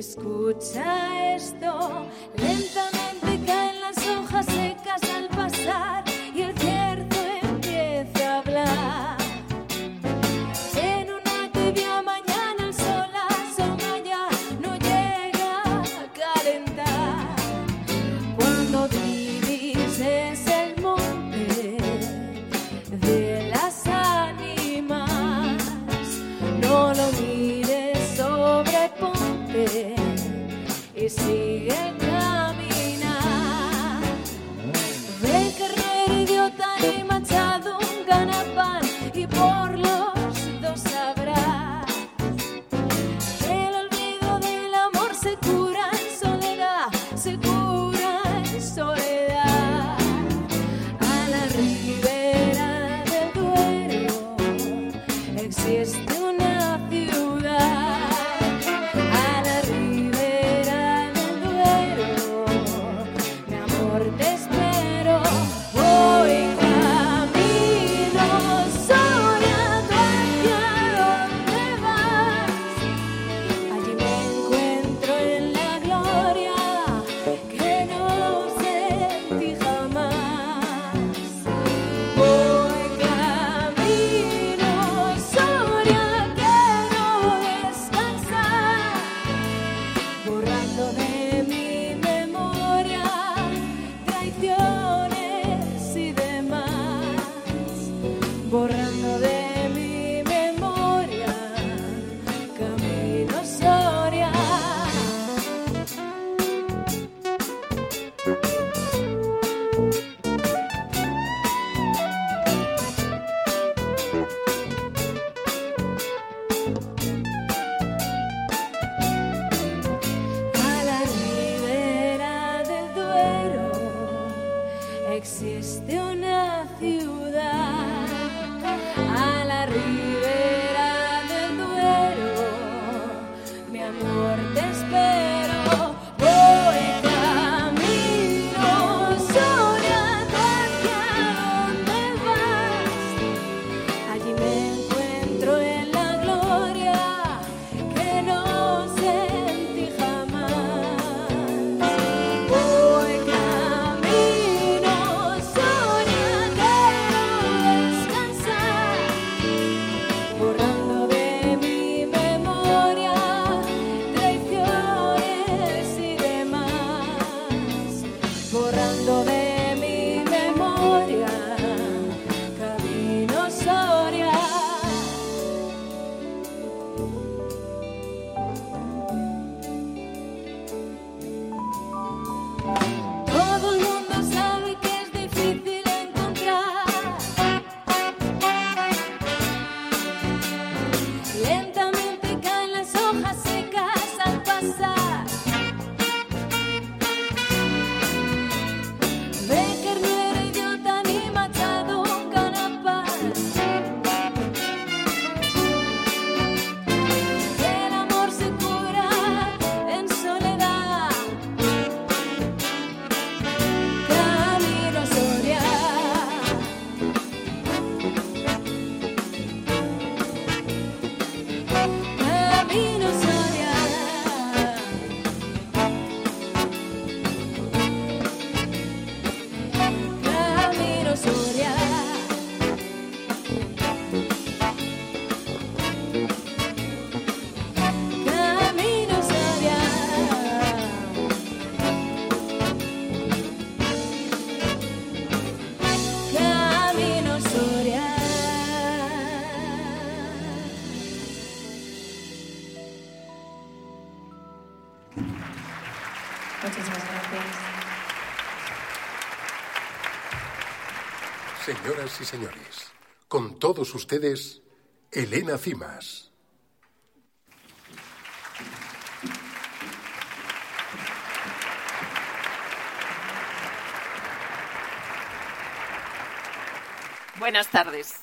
escucha esto. Lentamente caen las hojas secas Señoras y señores, con todos ustedes, Elena Cimas. Buenas tardes.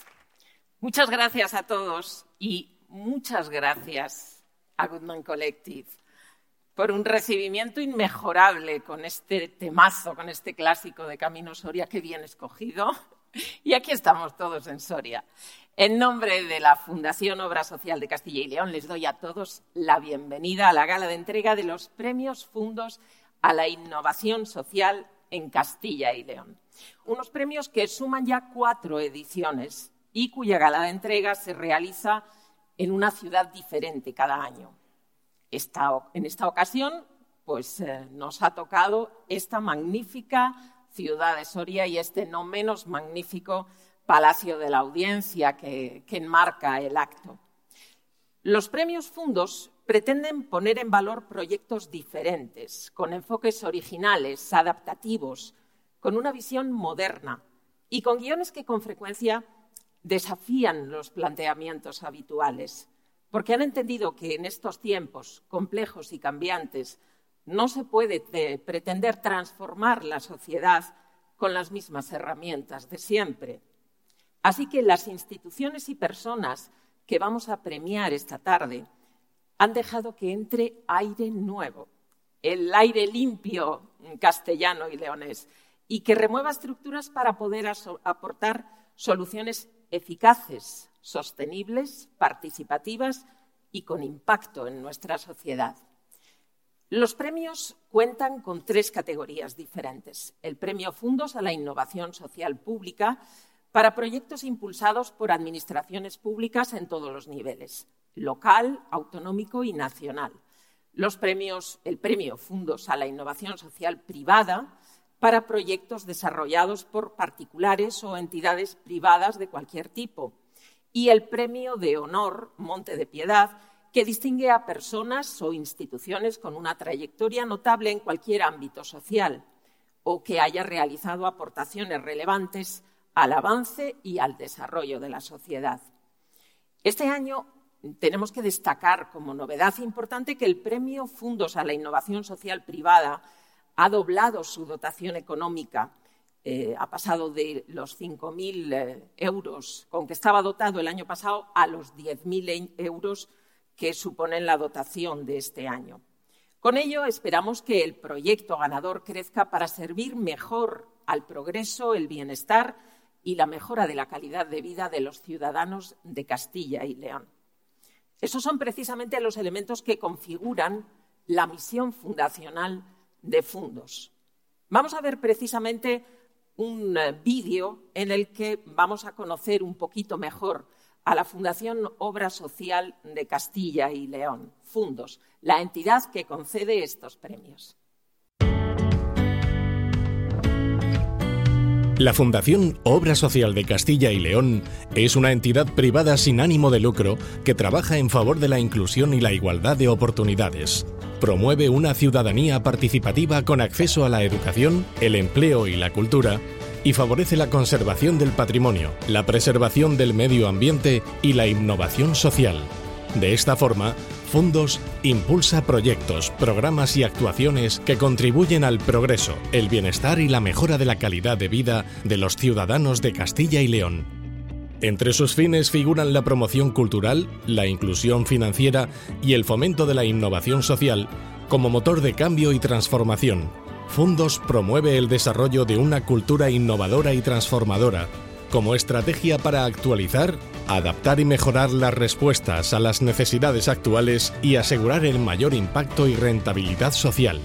Muchas gracias a todos y muchas gracias a Goodman Collective por un recibimiento inmejorable con este temazo, con este clásico de Camino Soria, que bien escogido. Y aquí estamos todos en Soria. En nombre de la Fundación Obra Social de Castilla y León, les doy a todos la bienvenida a la gala de entrega de los premios Fundos a la Innovación Social en Castilla y León. Unos premios que suman ya cuatro ediciones y cuya gala de entrega se realiza en una ciudad diferente cada año. en esta ocasión, pues eh, nos ha tocado esta magnífica ciudad de Soria y este no menos magnífico Palacio de la Audiencia que enmarca el acto. Los premios fundos pretenden poner en valor proyectos diferentes, con enfoques originales, adaptativos, con una visión moderna y con guiones que con frecuencia desafían los planteamientos habituales, porque han entendido que en estos tiempos complejos y cambiantes no se puede eh, pretender transformar la sociedad con las mismas herramientas de siempre. Así que las instituciones y personas que vamos a premiar esta tarde han dejado que entre aire nuevo, el aire limpio castellano y leonés, y que remueva estructuras para poder aportar soluciones eficaces, sostenibles, participativas y con impacto en nuestra sociedad. Los premios cuentan con tres categorías diferentes. El premio Fundos a la Innovación Social Pública para proyectos impulsados por administraciones públicas en todos los niveles local, autonómico y nacional. Los premios, el premio Fundos a la Innovación Social Privada para proyectos desarrollados por particulares o entidades privadas de cualquier tipo. Y el premio de honor Monte de Piedad, que distingue a personas o instituciones con una trayectoria notable en cualquier ámbito social o que haya realizado aportaciones relevantes al avance y al desarrollo de la sociedad. Este año tenemos que destacar como novedad importante que el Premio Fundos a la Innovación Social Privada ha doblado su dotación económica. Eh, ha pasado de los 5.000 eh, euros con que estaba dotado el año pasado a los 10.000 euros que suponen la dotación de este año. Con ello, esperamos que el proyecto ganador crezca para servir mejor al progreso, el bienestar y la mejora de la calidad de vida de los ciudadanos de Castilla y León. Esos son precisamente los elementos que configuran la misión fundacional de Fundos. Vamos a ver precisamente un eh, vídeo en el que vamos a conocer un poquito mejor a la Fundación Obra Social de Castilla y León, Fundos, la entidad que concede estos premios. La Fundación Obra Social de Castilla y León es una entidad privada sin ánimo de lucro que trabaja en favor de la inclusión y la igualdad de oportunidades. Promueve una ciudadanía participativa con acceso a la educación, el empleo y la cultura y favorece la conservación del patrimonio, la preservación del medio ambiente y la innovación social. De esta forma, Fundos impulsa proyectos, programas y actuaciones que contribuyen al progreso, el bienestar y la mejora de la calidad de vida de los ciudadanos de Castilla y León. Entre sus fines figuran la promoción cultural, la inclusión financiera y el fomento de la innovación social como motor de cambio y transformación. Fundos promueve el desarrollo de una cultura innovadora y transformadora como estrategia para actualizar, adaptar y mejorar las respuestas a las necesidades actuales y asegurar el mayor impacto y rentabilidad social.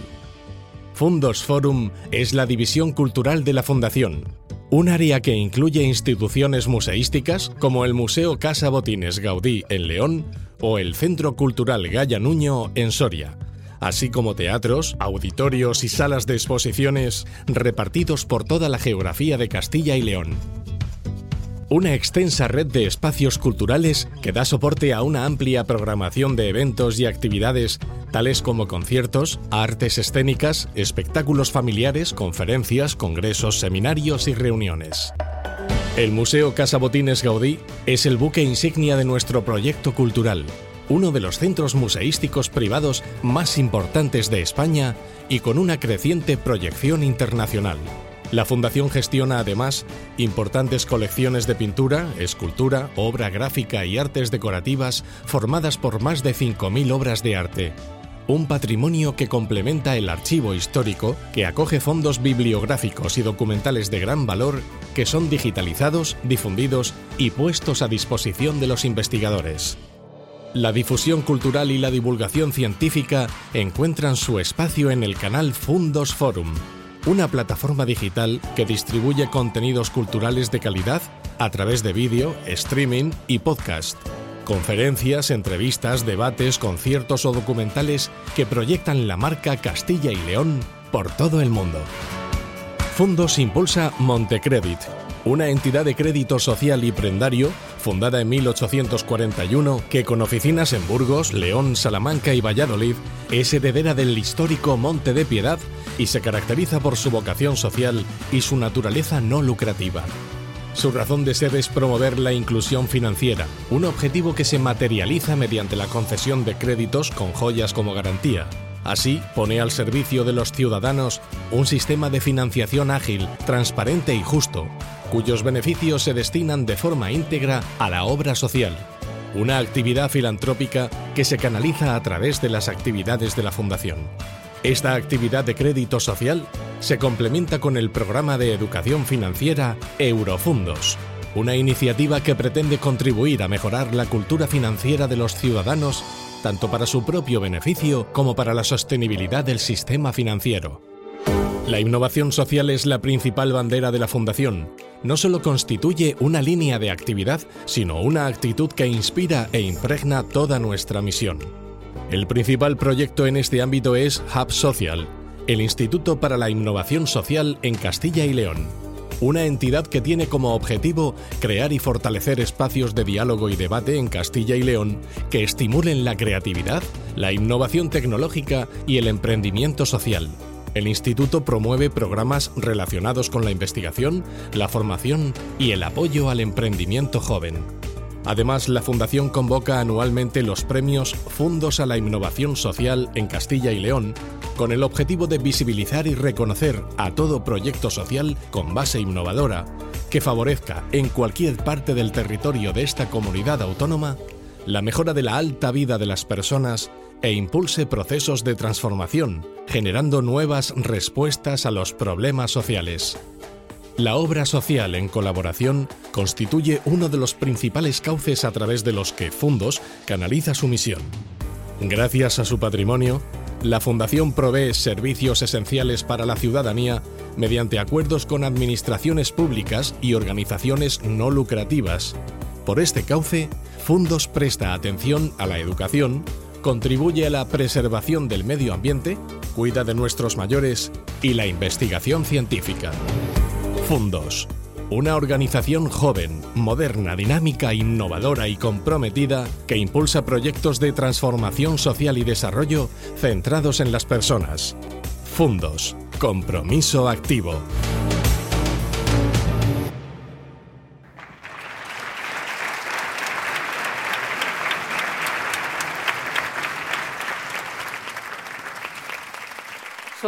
Fundos Forum es la división cultural de la Fundación, un área que incluye instituciones museísticas como el Museo Casa Botines Gaudí en León o el Centro Cultural Gaya Nuño en Soria, así como teatros, auditorios y salas de exposiciones repartidos por toda la geografía de Castilla y León una extensa red de espacios culturales que da soporte a una amplia programación de eventos y actividades tales como conciertos, artes escénicas, espectáculos familiares, conferencias, congresos, seminarios y reuniones. El Museo Casa Botines Gaudí es el buque insignia de nuestro proyecto cultural, uno de los centros museísticos privados más importantes de España y con una creciente proyección internacional La Fundación gestiona además importantes colecciones de pintura, escultura, obra gráfica y artes decorativas formadas por más de 5.000 obras de arte. Un patrimonio que complementa el archivo histórico que acoge fondos bibliográficos y documentales de gran valor que son digitalizados, difundidos y puestos a disposición de los investigadores. La difusión cultural y la divulgación científica encuentran su espacio en el canal Fundos Forum, una plataforma digital que distribuye contenidos culturales de calidad a través de vídeo, streaming y podcast. Conferencias, entrevistas, debates, conciertos o documentales que proyectan la marca Castilla y León por todo el mundo. Fundos impulsa Montecredit, una entidad de crédito social y prendario fundada en 1841 que con oficinas en Burgos, León, Salamanca y Valladolid es heredera del histórico Monte de Piedad y se caracteriza por su vocación social y su naturaleza no lucrativa. Su razón de ser es promover la inclusión financiera, un objetivo que se materializa mediante la concesión de créditos con joyas como garantía. Así, pone al servicio de los ciudadanos un sistema de financiación ágil, transparente y justo, cuyos beneficios se destinan de forma íntegra a la obra social, una actividad filantrópica que se canaliza a través de las actividades de la Fundación. Esta actividad de crédito social se complementa con el programa de educación financiera Eurofundos, una iniciativa que pretende contribuir a mejorar la cultura financiera de los ciudadanos tanto para su propio beneficio como para la sostenibilidad del sistema financiero. La innovación social es la principal bandera de la Fundación. No solo constituye una línea de actividad, sino una actitud que inspira e impregna toda nuestra misión. El principal proyecto en este ámbito es Hub Social, el Instituto para la Innovación Social en Castilla y León, una entidad que tiene como objetivo crear y fortalecer espacios de diálogo y debate en Castilla y León que estimulen la creatividad, la innovación tecnológica y el emprendimiento social. El instituto promueve programas relacionados con la investigación, la formación y el apoyo al emprendimiento joven. Además, la Fundación convoca anualmente los premios Fundos a la Innovación Social en Castilla y León, con el objetivo de visibilizar y reconocer a todo proyecto social con base innovadora que favorezca en cualquier parte del territorio de esta comunidad autónoma la mejora de la alta vida de las personas e impulse procesos de transformación, generando nuevas respuestas a los problemas sociales. La obra social en colaboración constituye uno de los principales cauces a través de los que Fundos canaliza su misión. Gracias a su patrimonio, la Fundación provee servicios esenciales para la ciudadanía mediante acuerdos con administraciones públicas y organizaciones no lucrativas. Por este cauce, Fundos presta atención a la educación, contribuye a la preservación del medio ambiente, cuida de nuestros mayores y la investigación científica. Fundos. Una organización joven, moderna, dinámica, innovadora y comprometida que impulsa proyectos de transformación social y desarrollo centrados en las personas. Fundos. Compromiso activo.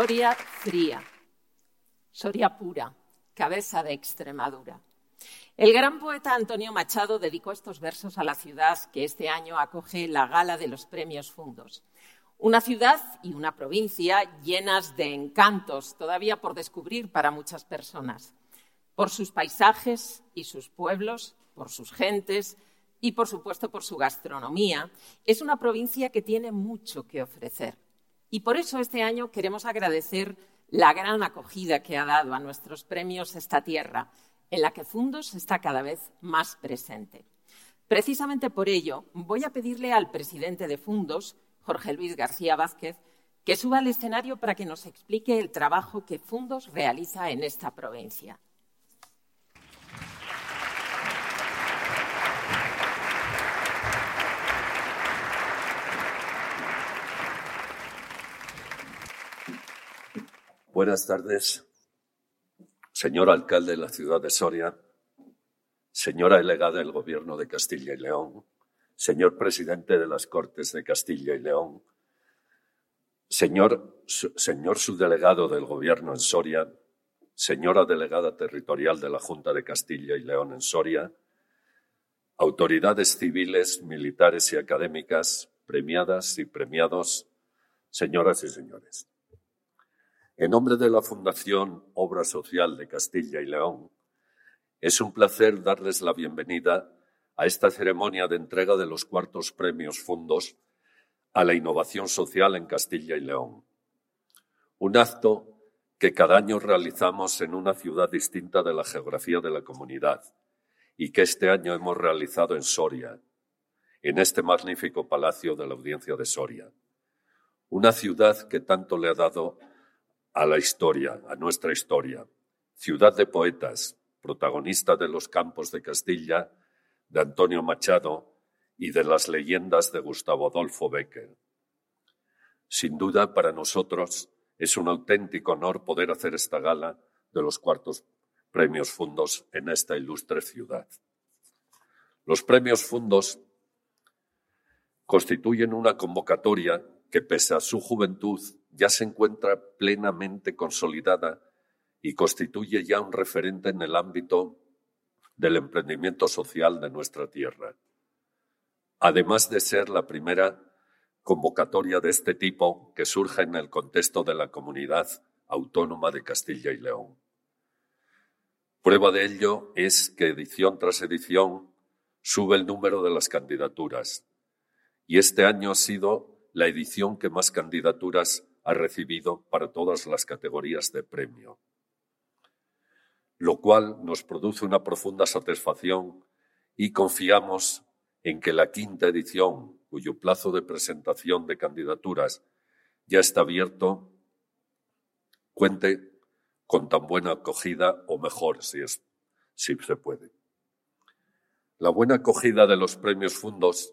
Soria fría, Soria pura, cabeza de Extremadura. El gran poeta Antonio Machado dedicó estos versos a la ciudad que este año acoge la gala de los premios Fundos. Una ciudad y una provincia llenas de encantos todavía por descubrir para muchas personas, por sus paisajes y sus pueblos, por sus gentes y, por supuesto, por su gastronomía. Es una provincia que tiene mucho que ofrecer. Y por eso este año queremos agradecer la gran acogida que ha dado a nuestros premios esta tierra, en la que Fundos está cada vez más presente. Precisamente por ello, voy a pedirle al presidente de Fundos, Jorge Luis García Vázquez, que suba al escenario para que nos explique el trabajo que Fundos realiza en esta provincia. Buenas tardes, señor alcalde de la ciudad de Soria, señora delegada del Gobierno de Castilla y León, señor presidente de las Cortes de Castilla y León, señor, señor subdelegado del Gobierno en Soria, señora delegada territorial de la Junta de Castilla y León en Soria, autoridades civiles, militares y académicas, premiadas y premiados, señoras y señores. En nombre de la Fundación Obra Social de Castilla y León, es un placer darles la bienvenida a esta ceremonia de entrega de los cuartos premios fundos a la innovación social en Castilla y León. Un acto que cada año realizamos en una ciudad distinta de la geografía de la comunidad y que este año hemos realizado en Soria, en este magnífico palacio de la audiencia de Soria. Una ciudad que tanto le ha dado a la historia, a nuestra historia. Ciudad de poetas, protagonista de los campos de Castilla, de Antonio Machado y de las leyendas de Gustavo Adolfo Becker. Sin duda, para nosotros es un auténtico honor poder hacer esta gala de los cuartos premios fundos en esta ilustre ciudad. Los premios fundos constituyen una convocatoria que, pese a su juventud, ya se encuentra plenamente consolidada y constituye ya un referente en el ámbito del emprendimiento social de nuestra tierra. Además de ser la primera convocatoria de este tipo que surge en el contexto de la comunidad autónoma de Castilla y León. Prueba de ello es que edición tras edición sube el número de las candidaturas y este año ha sido la edición que más candidaturas ha recibido para todas las categorías de premio, lo cual nos produce una profunda satisfacción y confiamos en que la quinta edición cuyo plazo de presentación de candidaturas ya está abierto, cuente con tan buena acogida o mejor, si, es, si se puede. La buena acogida de los premios fundos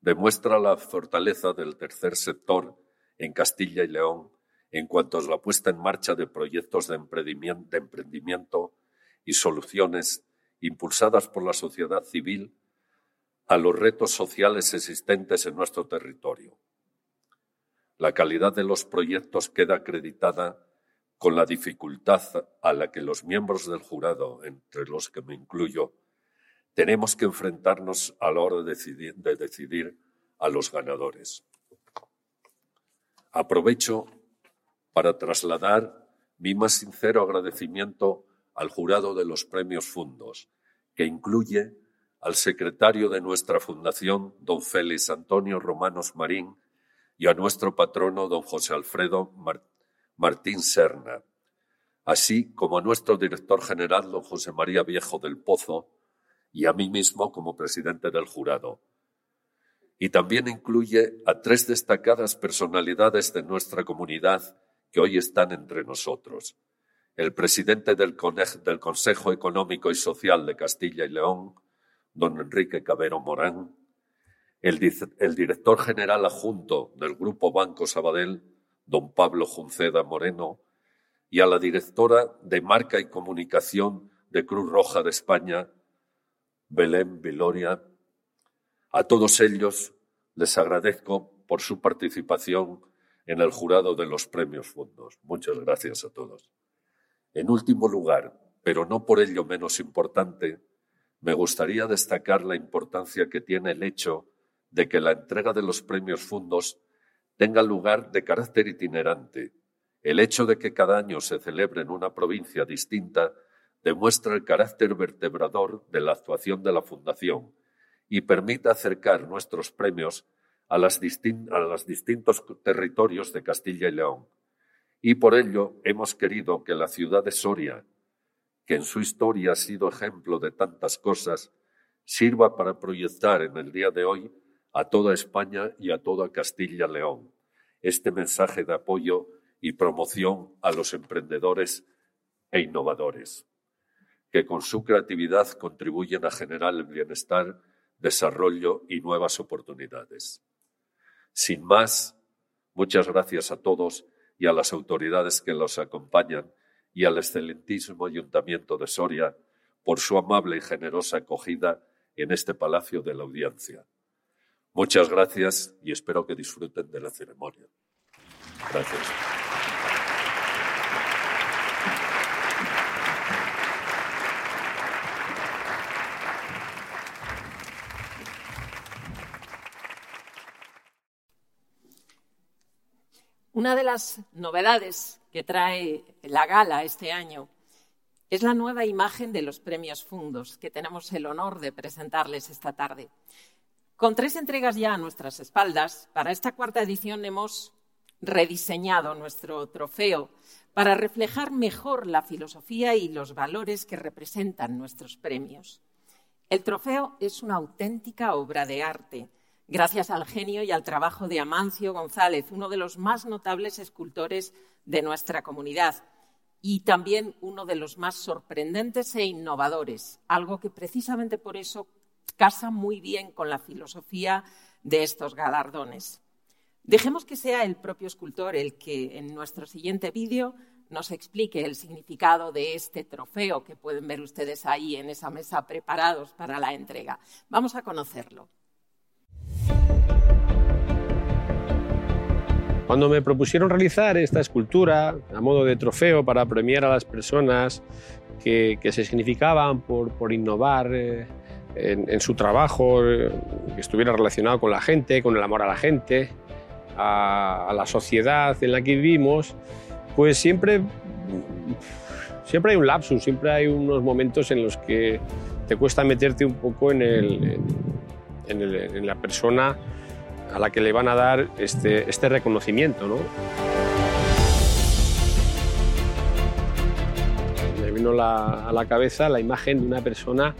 demuestra la fortaleza del tercer sector en Castilla y León en cuanto a la puesta en marcha de proyectos de emprendimiento y soluciones impulsadas por la sociedad civil a los retos sociales existentes en nuestro territorio. La calidad de los proyectos queda acreditada con la dificultad a la que los miembros del jurado, entre los que me incluyo, tenemos que enfrentarnos a la hora de decidir, de decidir a los ganadores. Aprovecho para trasladar mi más sincero agradecimiento al jurado de los premios Fundos, que incluye al secretario de nuestra fundación, don Félix Antonio Romanos Marín, y a nuestro patrono, don José Alfredo Martín Serna, así como a nuestro director general, don José María Viejo del Pozo, y a mí mismo como presidente del jurado. Y también incluye a tres destacadas personalidades de nuestra comunidad que hoy están entre nosotros. El presidente del, Consejo Económico y Social de Castilla y León, don Enrique Cabero Morán, el, director general adjunto del Grupo Banco Sabadell, don Pablo Junceda Moreno, y a la directora de Marca y Comunicación de Cruz Roja de España, Belén Viloria. A todos ellos les agradezco por su participación en el jurado de los premios fondos. Muchas gracias a todos. En último lugar, pero no por ello menos importante, me gustaría destacar la importancia que tiene el hecho de que la entrega de los premios fundos tenga lugar de carácter itinerante. El hecho de que cada año se celebre en una provincia distinta demuestra el carácter vertebrador de la actuación de la Fundación y permite acercar nuestros premios a, las los distintos territorios de Castilla y León. Y por ello hemos querido que la ciudad de Soria, que en su historia ha sido ejemplo de tantas cosas, sirva para proyectar en el día de hoy a toda España y a toda Castilla-León este mensaje de apoyo y promoción a los emprendedores e innovadores, que con su creatividad contribuyen a generar el bienestar, desarrollo y nuevas oportunidades. Sin más, muchas gracias a todos y a las autoridades que los acompañan y al excelentísimo Ayuntamiento de Soria por su amable y generosa acogida en este Palacio de la Audiencia. Muchas gracias y espero que disfruten de la ceremonia. Gracias. Una de las novedades que trae la gala este año es la nueva imagen de los premios Fundos, que tenemos el honor de presentarles esta tarde. Con tres entregas ya a nuestras espaldas, para esta cuarta edición hemos rediseñado nuestro trofeo para reflejar mejor la filosofía y los valores que representan nuestros premios. El trofeo es una auténtica obra de arte, gracias al genio y al trabajo de Amancio González, uno de los más notables escultores de nuestra comunidad y también uno de los más sorprendentes e innovadores, algo que precisamente por eso casa muy bien con la filosofía de estos galardones. Dejemos que sea el propio escultor el que en nuestro siguiente vídeo nos explique el significado de este trofeo que pueden ver ustedes ahí en esa mesa preparados para la entrega. Vamos a conocerlo. Cuando me propusieron realizar esta escultura a modo de trofeo para premiar a las personas que, se significaban por, innovar eh, en, su trabajo, eh, que estuviera relacionado con la gente, con el amor a la gente, a, la sociedad en la que vivimos, pues siempre, siempre hay un lapsus, siempre hay unos momentos en los que te cuesta meterte un poco en, en, la persona a la que le van a dar este, este reconocimiento. ¿no? Me vino a la cabeza la imagen de una persona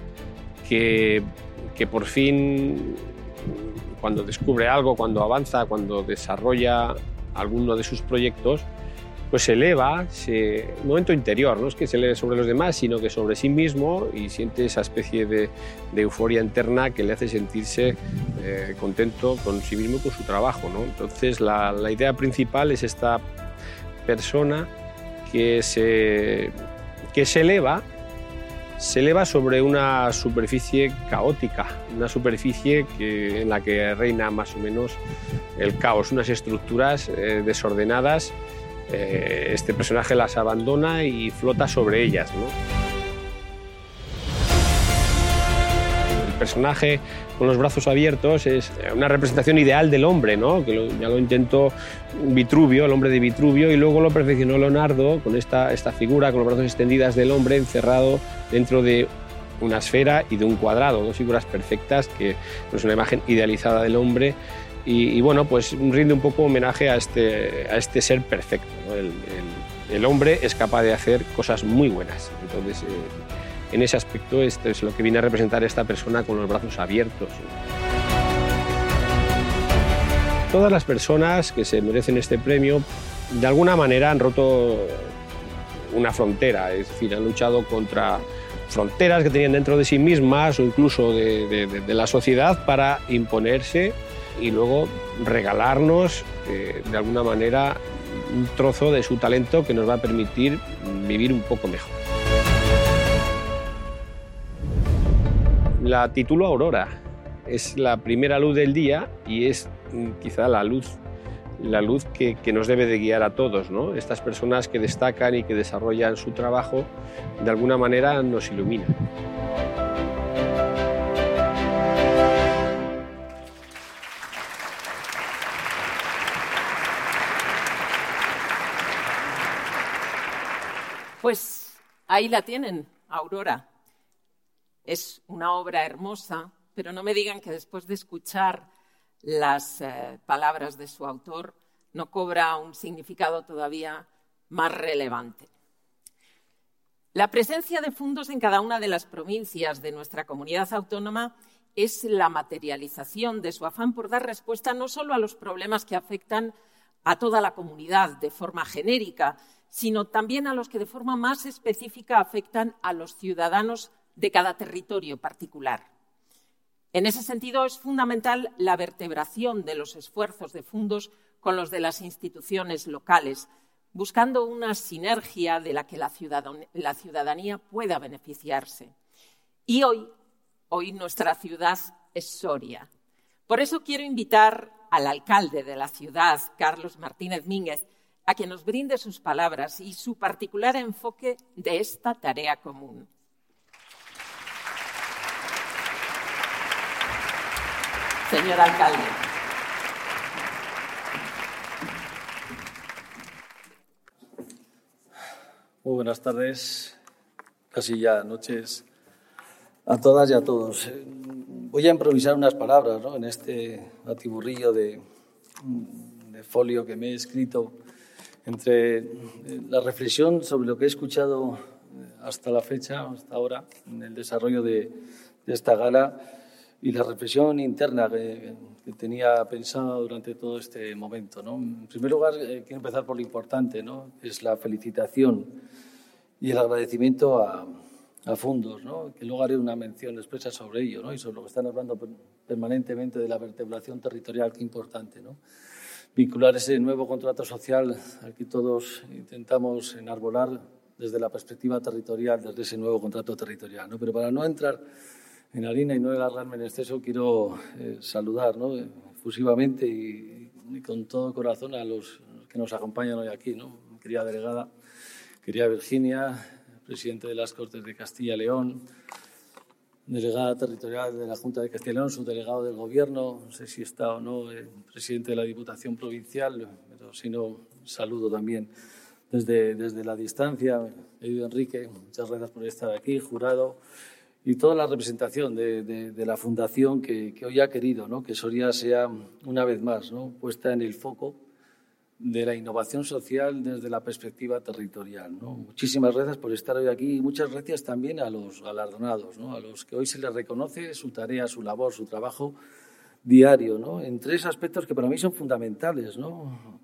que, que por fin cuando descubre algo, cuando avanza, cuando desarrolla alguno de sus proyectos, pues se eleva, un momento interior, no es que se eleve sobre los demás, sino que sobre sí mismo y siente esa especie de, euforia interna que le hace sentirse eh, contento con sí mismo y con su trabajo. ¿no? Entonces la, idea principal es esta persona que se, que se eleva se eleva sobre una superficie caótica, una superficie en la que reina más o menos el caos, unas estructuras eh, desordenadas. Eh, este personaje las abandona y flota sobre ellas. El personaje con los brazos abiertos es una representación ideal del hombre, ¿no? que ya lo intentó Vitruvio, el hombre de Vitruvio, y luego lo perfeccionó Leonardo con esta, esta figura, con los brazos extendidas del hombre encerrado dentro de una esfera y de un cuadrado, dos figuras perfectas, que es una imagen idealizada del hombre. Y, bueno, pues rinde un poco homenaje a este, a este ser perfecto. El, hombre es capaz de hacer cosas muy buenas. Entonces, eh, en ese aspecto esto es lo que viene a representar esta persona con los brazos abiertos. Todas las personas que se merecen este premio de alguna manera han roto una frontera, es decir, han luchado contra fronteras que tenían dentro de sí mismas o incluso de, la sociedad para imponerse y luego regalarnos eh, de alguna manera un trozo de su talento que nos va a permitir vivir un poco mejor. La titulo Aurora. Es la primera luz del día y es mm, quizá la luz, la luz que, nos debe de guiar a todos. ¿no? Estas personas que destacan y que desarrollan su trabajo, de alguna manera nos iluminan. Pues ahí la tienen, Aurora. Es una obra hermosa, pero no me digan que después de escuchar las eh, palabras de su autor no cobra un significado todavía más relevante. La presencia de fondos en cada una de las provincias de nuestra comunidad autónoma es la materialización de su afán por dar respuesta no solo a los problemas que afectan a toda la comunidad de forma genérica, sino también a los que de forma más específica afectan a los ciudadanos de cada territorio particular. En ese sentido, es fundamental la vertebración de los esfuerzos de fondos con los de las instituciones locales, buscando una sinergia de la que la ciudadanía pueda beneficiarse. Y hoy, hoy nuestra ciudad es Soria. Por eso quiero invitar al alcalde de la ciudad, Carlos Martínez Mínguez, a que nos brinde sus palabras y su particular enfoque de esta tarea común. señor alcalde. Muy buenas tardes, casi ya noches a todas y a todos. Eh, Voy a improvisar unas palabras ¿no? en este batiburrillo de, de folio que me he escrito entre eh, la reflexión sobre lo que he escuchado eh, hasta la fecha, hasta ahora, en el desarrollo de, esta gala y la reflexión interna que, tenía pensada durante todo este momento. ¿no? En primer lugar, eh, quiero empezar por lo importante, ¿no? es la felicitación y el agradecimiento a, a Fundos, ¿no? que luego haré una mención expresa sobre ello ¿no? y sobre lo que están hablando per- permanentemente de la vertebración territorial, qué importante. ¿no? Vincular ese nuevo contrato social al que todos intentamos enarbolar desde la perspectiva territorial, desde ese nuevo contrato territorial. ¿no? Pero para no entrar en harina y no alargarme en exceso, quiero eh, saludar ¿no? efusivamente y, y con todo corazón a los que nos acompañan hoy aquí. ¿no? Querida delegada, querida Virginia, presidente de las Cortes de Castilla y León, delegada territorial de la Junta de Castilla y León, subdelegado del Gobierno, no sé si está o no, el presidente de la Diputación Provincial, pero si no, saludo también desde, desde la distancia. Querido Enrique, muchas gracias por estar aquí, jurado, y toda la representación de, de- la Fundación que, que hoy ha querido ¿no? que Soria sea, una vez más, ¿no? puesta en el foco de la innovación social desde la perspectiva territorial. ¿no? Muchísimas gracias por estar hoy aquí y muchas gracias también a los galardonados, ¿no? a los que hoy se les reconoce su tarea, su labor, su trabajo diario, ¿no? en tres aspectos que para mí son fundamentales. ¿no?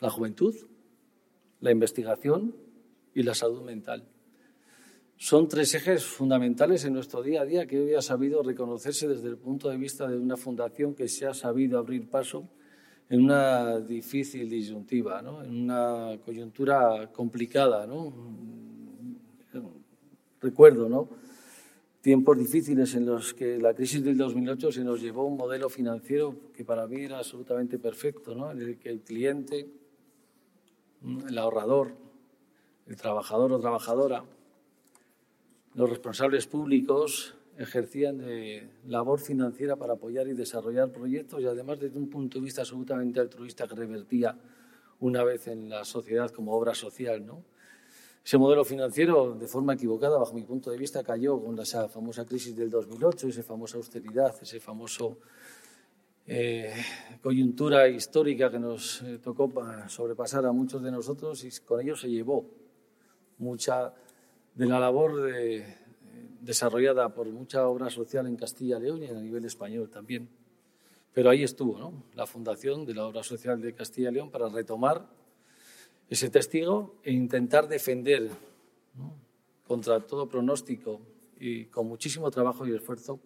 La juventud, la investigación y la salud mental. Son tres ejes fundamentales en nuestro día a día que hoy ha sabido reconocerse desde el punto de vista de una fundación que se ha sabido abrir paso en una difícil disyuntiva, ¿no? en una coyuntura complicada. ¿no? Recuerdo ¿no? tiempos difíciles en los que la crisis del 2008 se nos llevó un modelo financiero que para mí era absolutamente perfecto, ¿no? en el que el cliente, el ahorrador, el trabajador o trabajadora, los responsables públicos ejercían de labor financiera para apoyar y desarrollar proyectos y además desde un punto de vista absolutamente altruista que revertía una vez en la sociedad como obra social. ¿no? Ese modelo financiero, de forma equivocada, bajo mi punto de vista, cayó con esa famosa crisis del 2008, esa famosa austeridad, ese famoso eh, coyuntura histórica que nos eh, tocó pa- sobrepasar a muchos de nosotros y con ello se llevó mucha de la labor de- eh, desarrollada por mucha obra social en Castilla y León y a nivel español también. Pero ahí estuvo ¿no? la fundación de la obra social de Castilla y León para retomar ese testigo e intentar defender contra todo pronóstico y con muchísimo trabajo y esfuerzo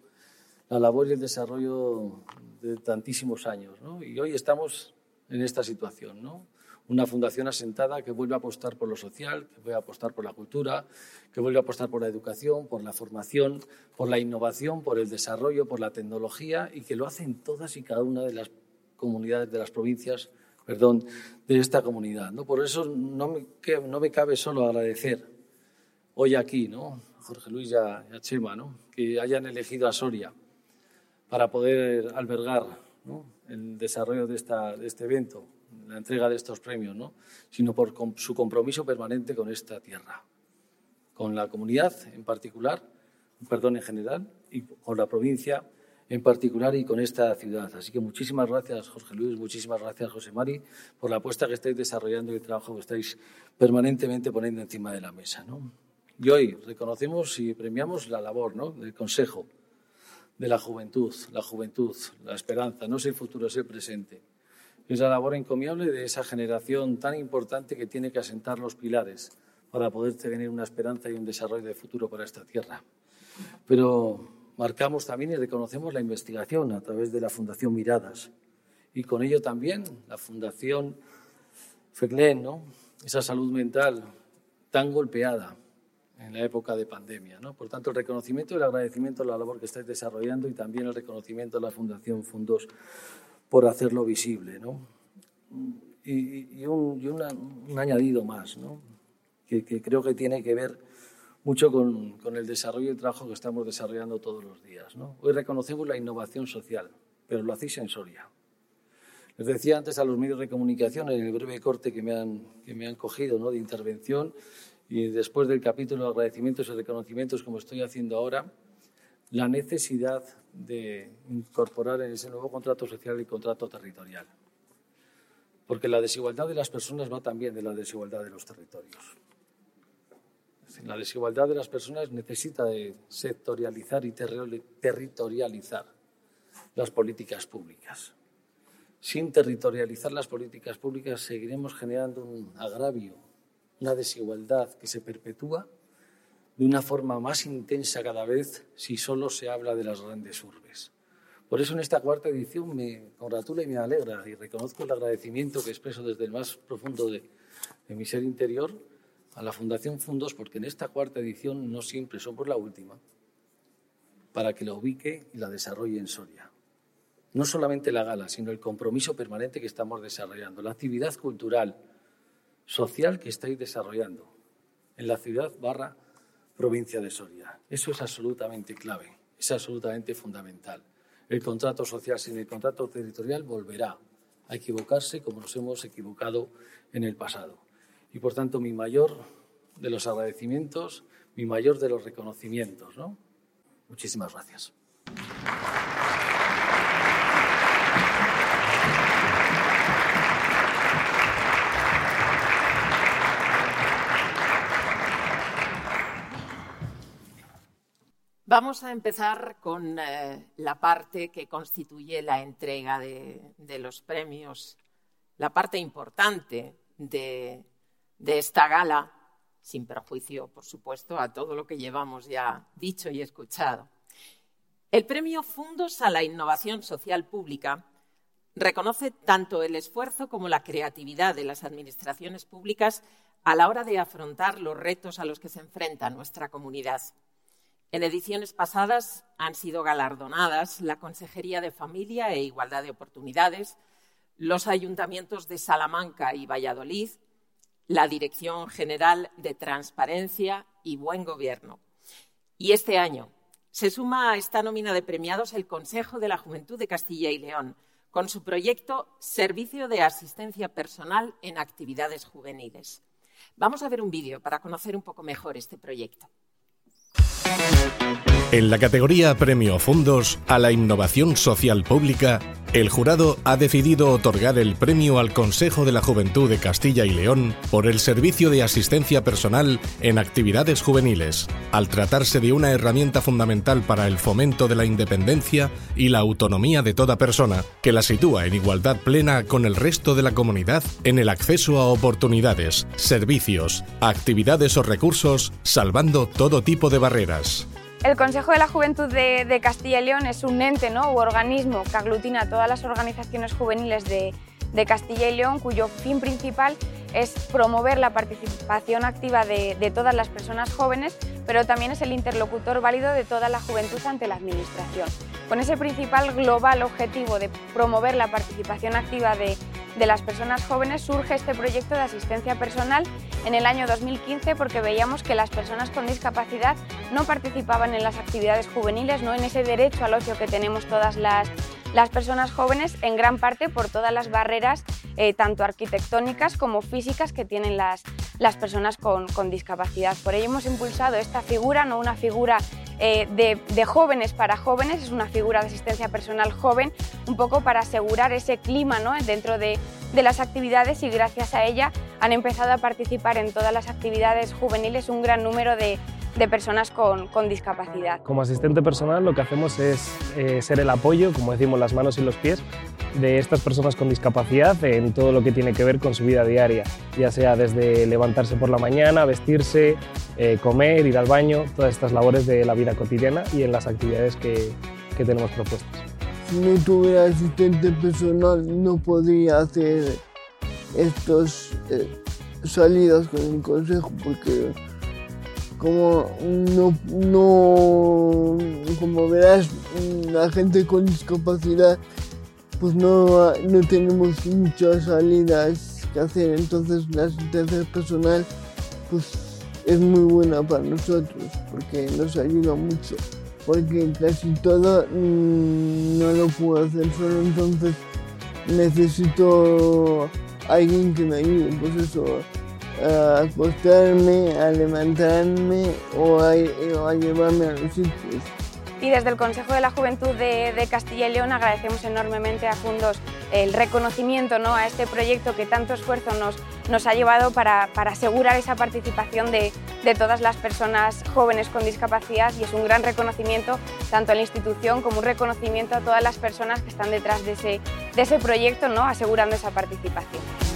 la labor y el desarrollo de tantísimos años. ¿no? Y hoy estamos en esta situación. ¿no? Una fundación asentada que vuelve a apostar por lo social, que vuelve a apostar por la cultura, que vuelve a apostar por la educación, por la formación, por la innovación, por el desarrollo, por la tecnología y que lo hacen todas y cada una de las comunidades, de las provincias, perdón, de esta comunidad. ¿no? Por eso no me, cabe solo agradecer hoy aquí, ¿no? Jorge Luis y a, y Chema, ¿no? que hayan elegido a Soria para poder albergar el desarrollo de, esta, de este evento, la entrega de estos premios, ¿no? sino por su compromiso permanente con esta tierra, con la comunidad en particular, perdón, en general, y con la provincia en particular y con esta ciudad. Así que muchísimas gracias, Jorge Luis, muchísimas gracias, José Mari, por la apuesta que estáis desarrollando y el trabajo que estáis permanentemente poniendo encima de la mesa. ¿no? Y hoy reconocemos y premiamos la labor ¿no? del Consejo, de la juventud, la juventud, la esperanza, no es el futuro, es el presente. Es la labor encomiable de esa generación tan importante que tiene que asentar los pilares para poder tener una esperanza y un desarrollo de futuro para esta tierra. Pero marcamos también y reconocemos la investigación a través de la Fundación Miradas y con ello también la Fundación FECLEN, ¿no? esa salud mental tan golpeada en la época de pandemia. ¿no? Por tanto, el reconocimiento y el agradecimiento a la labor que estáis desarrollando y también el reconocimiento a la Fundación Fundos por hacerlo visible. ¿no? Y, y un, y un añadido más, ¿no? que, que creo que tiene que ver mucho con, con el desarrollo y trabajo que estamos desarrollando todos los días. ¿no? Hoy reconocemos la innovación social, pero lo hacéis en Soria. Les decía antes a los medios de comunicación en el breve corte que me han, que me han cogido ¿no? de intervención y después del capítulo de agradecimientos y reconocimientos como estoy haciendo ahora, la necesidad de incorporar en ese nuevo contrato social el contrato territorial. Porque la desigualdad de las personas va también de la desigualdad de los territorios. La desigualdad de las personas necesita de sectorializar y territorializar las políticas públicas. Sin territorializar las políticas públicas seguiremos generando un agravio, una desigualdad que se perpetúa de una forma más intensa cada vez si solo se habla de las grandes urbes. Por eso en esta cuarta edición me congratula y me alegra y reconozco el agradecimiento que expreso desde el más profundo de, de mi ser interior a la Fundación Fundos, porque en esta cuarta edición no siempre somos la última, para que la ubique y la desarrolle en Soria. No solamente la gala, sino el compromiso permanente que estamos desarrollando, la actividad cultural, social que estáis desarrollando en la ciudad barra provincia de Soria. Eso es absolutamente clave, es absolutamente fundamental. El contrato social sin el contrato territorial volverá a equivocarse como nos hemos equivocado en el pasado. Y por tanto, mi mayor de los agradecimientos, mi mayor de los reconocimientos. ¿no? Muchísimas gracias. Vamos a empezar con eh, la parte que constituye la entrega de, los premios, la parte importante de, de esta gala, sin perjuicio, por supuesto, a todo lo que llevamos ya dicho y escuchado. El premio Fundos a la Innovación Social Pública reconoce tanto el esfuerzo como la creatividad de las administraciones públicas a la hora de afrontar los retos a los que se enfrenta nuestra comunidad. En ediciones pasadas han sido galardonadas la Consejería de Familia e Igualdad de Oportunidades, los ayuntamientos de Salamanca y Valladolid, la Dirección General de Transparencia y Buen Gobierno. Y este año se suma a esta nómina de premiados el Consejo de la Juventud de Castilla y León, con su proyecto Servicio de Asistencia Personal en Actividades Juveniles. Vamos a ver un vídeo para conocer un poco mejor este proyecto thank en la categoría Premio Fondos a la Innovación Social Pública, el jurado ha decidido otorgar el premio al Consejo de la Juventud de Castilla y León por el servicio de asistencia personal en actividades juveniles, al tratarse de una herramienta fundamental para el fomento de la independencia y la autonomía de toda persona, que la sitúa en igualdad plena con el resto de la comunidad en el acceso a oportunidades, servicios, actividades o recursos, salvando todo tipo de barreras. El Consejo de la Juventud de, Castilla y León es un ente ¿no? u organismo que aglutina a todas las organizaciones juveniles de Castilla y León, cuyo fin principal es promover la participación activa de, de, todas las personas jóvenes, pero también es el interlocutor válido de toda la juventud ante la Administración. Con ese principal global objetivo de promover la participación activa de, de las personas jóvenes surge este proyecto de asistencia personal en el año 2015 porque veíamos que las personas con discapacidad no participaban en las actividades juveniles, no en ese derecho al ocio que tenemos todas las, las personas jóvenes, en gran parte por todas las barreras, eh, tanto arquitectónicas como físicas, que tienen las, las personas con, con, discapacidad. Por ello hemos impulsado esta figura, no una figura eh, de, jóvenes para jóvenes, es una figura de asistencia personal joven, un poco para asegurar ese clima ¿no? dentro de, de las actividades y gracias a ella han empezado a participar en todas las actividades juveniles un gran número de, de personas con, con, discapacidad. Como asistente personal lo que hacemos es eh, ser el apoyo, como decimos, las manos y los pies de estas personas con discapacidad en todo lo que tiene que ver con su vida diaria, ya sea desde levantarse por la mañana, vestirse, eh, comer, ir al baño, todas estas labores de la vida cotidiana y en las actividades que, que tenemos propuestas. Si no tuviera asistente personal no podría hacer estas eh, salidas con el consejo porque como no, no, como verás, la gente con discapacidad, pues no, no tenemos muchas salidas que hacer, entonces la asistencia personal, pues es muy buena para nosotros, porque nos ayuda mucho, porque casi todo mmm, no lo puedo hacer solo, entonces necesito alguien que me ayude, pues eso, a acostarme, a levantarme o a llevarme a los sitios. Y desde el Consejo de la Juventud de, Castilla y León agradecemos enormemente a Fundos el reconocimiento ¿no? a este proyecto que tanto esfuerzo nos, nos ha llevado para, para asegurar esa participación de, de, todas las personas jóvenes con discapacidad y es un gran reconocimiento tanto a la institución como un reconocimiento a todas las personas que están detrás de ese, de ese proyecto ¿no? asegurando esa participación.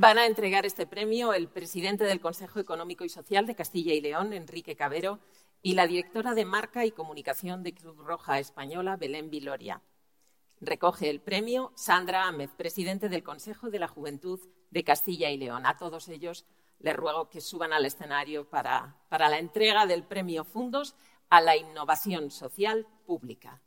Van a entregar este premio el presidente del Consejo Económico y Social de Castilla y León, Enrique Cabero, y la directora de Marca y Comunicación de Cruz Roja Española, Belén Viloria. Recoge el premio Sandra Ámez, presidente del Consejo de la Juventud de Castilla y León. A todos ellos les ruego que suban al escenario para, para la entrega del premio Fundos a la Innovación Social Pública.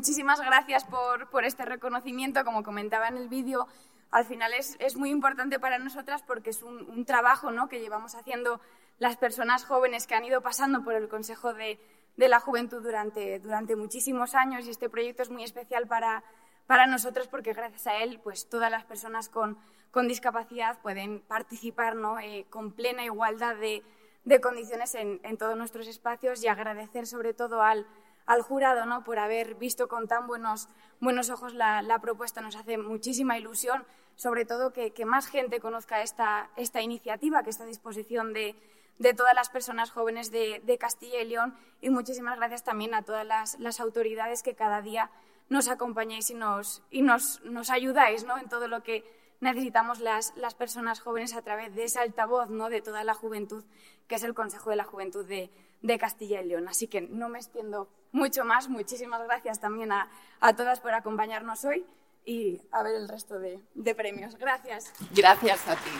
Muchísimas gracias por, por, este reconocimiento. Como comentaba en el vídeo, al final es, es, muy importante para nosotras porque es un, trabajo ¿no? que llevamos haciendo las personas jóvenes que han ido pasando por el Consejo de, de la Juventud durante, durante, muchísimos años y este proyecto es muy especial para, para nosotros porque gracias a él pues, todas las personas con, con discapacidad pueden participar ¿no? eh, con plena igualdad de, de condiciones en, en todos nuestros espacios y agradecer sobre todo al al jurado ¿no? por haber visto con tan buenos, buenos ojos la, propuesta. Nos hace muchísima ilusión, sobre todo que, más gente conozca esta, esta, iniciativa que está a disposición de, de todas las personas jóvenes de, de, Castilla y León. Y muchísimas gracias también a todas las, autoridades que cada día nos acompañáis y nos, y nos ayudáis ¿no? en todo lo que necesitamos las, las, personas jóvenes a través de ese altavoz ¿no? de toda la juventud, que es el Consejo de la Juventud de, de Castilla y León. Así que no me extiendo mucho más. Muchísimas gracias también a, a todas por acompañarnos hoy y a ver el resto de, de premios. Gracias. Gracias a ti.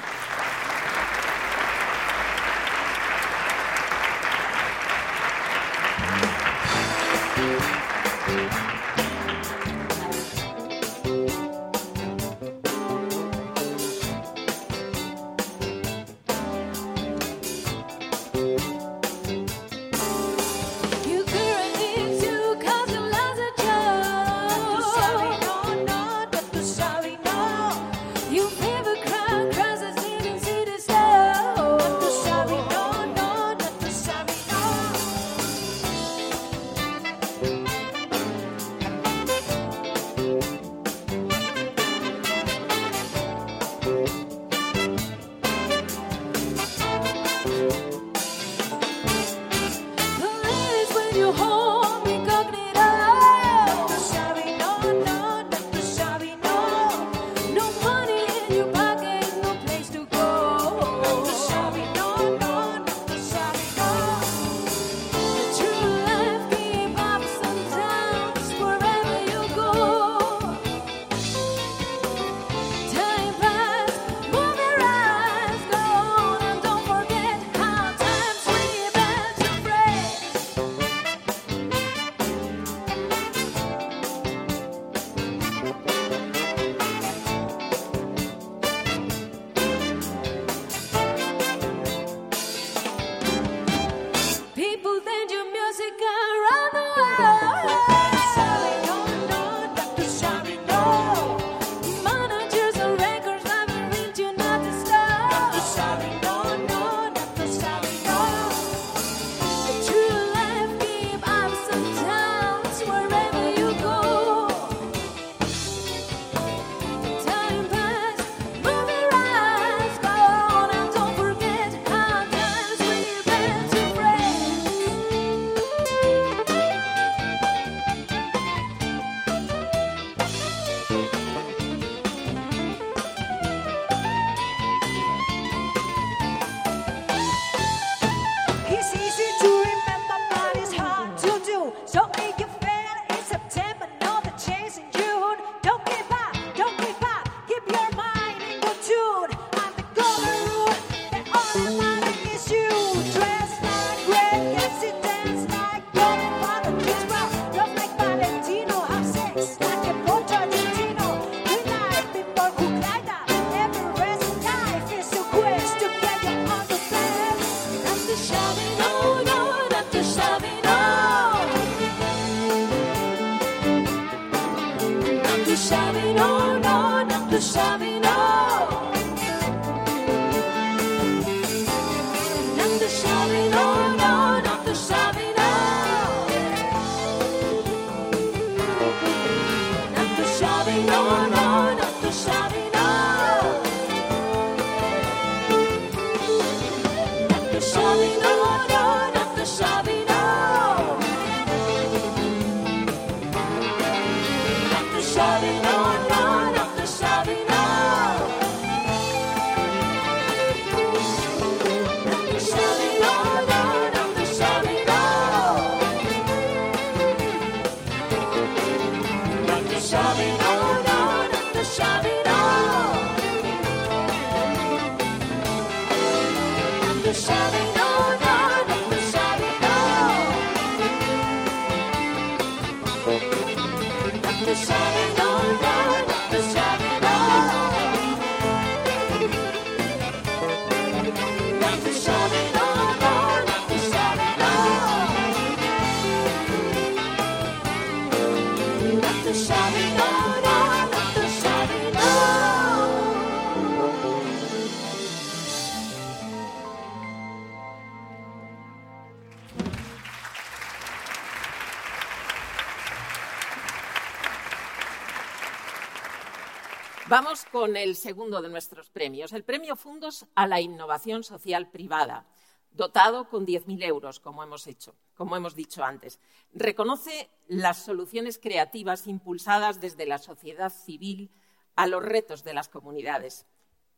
Con el segundo de nuestros premios, el Premio Fundos a la Innovación Social Privada, dotado con 10.000 euros, como hemos hecho, como hemos dicho antes. Reconoce las soluciones creativas impulsadas desde la sociedad civil a los retos de las comunidades,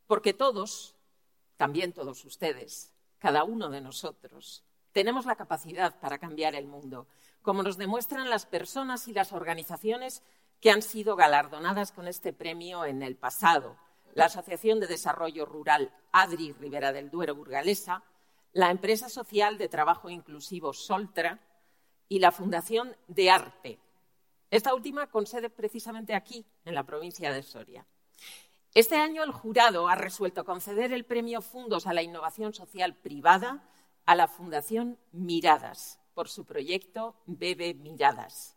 porque todos, también todos ustedes, cada uno de nosotros, tenemos la capacidad para cambiar el mundo, como nos demuestran las personas y las organizaciones que han sido galardonadas con este premio en el pasado. La Asociación de Desarrollo Rural Adri Ribera del Duero Burgalesa, la empresa social de trabajo inclusivo Soltra y la Fundación de Arte. Esta última con sede precisamente aquí, en la provincia de Soria. Este año el jurado ha resuelto conceder el premio Fundos a la Innovación Social Privada a la Fundación Miradas por su proyecto Bebe Miradas.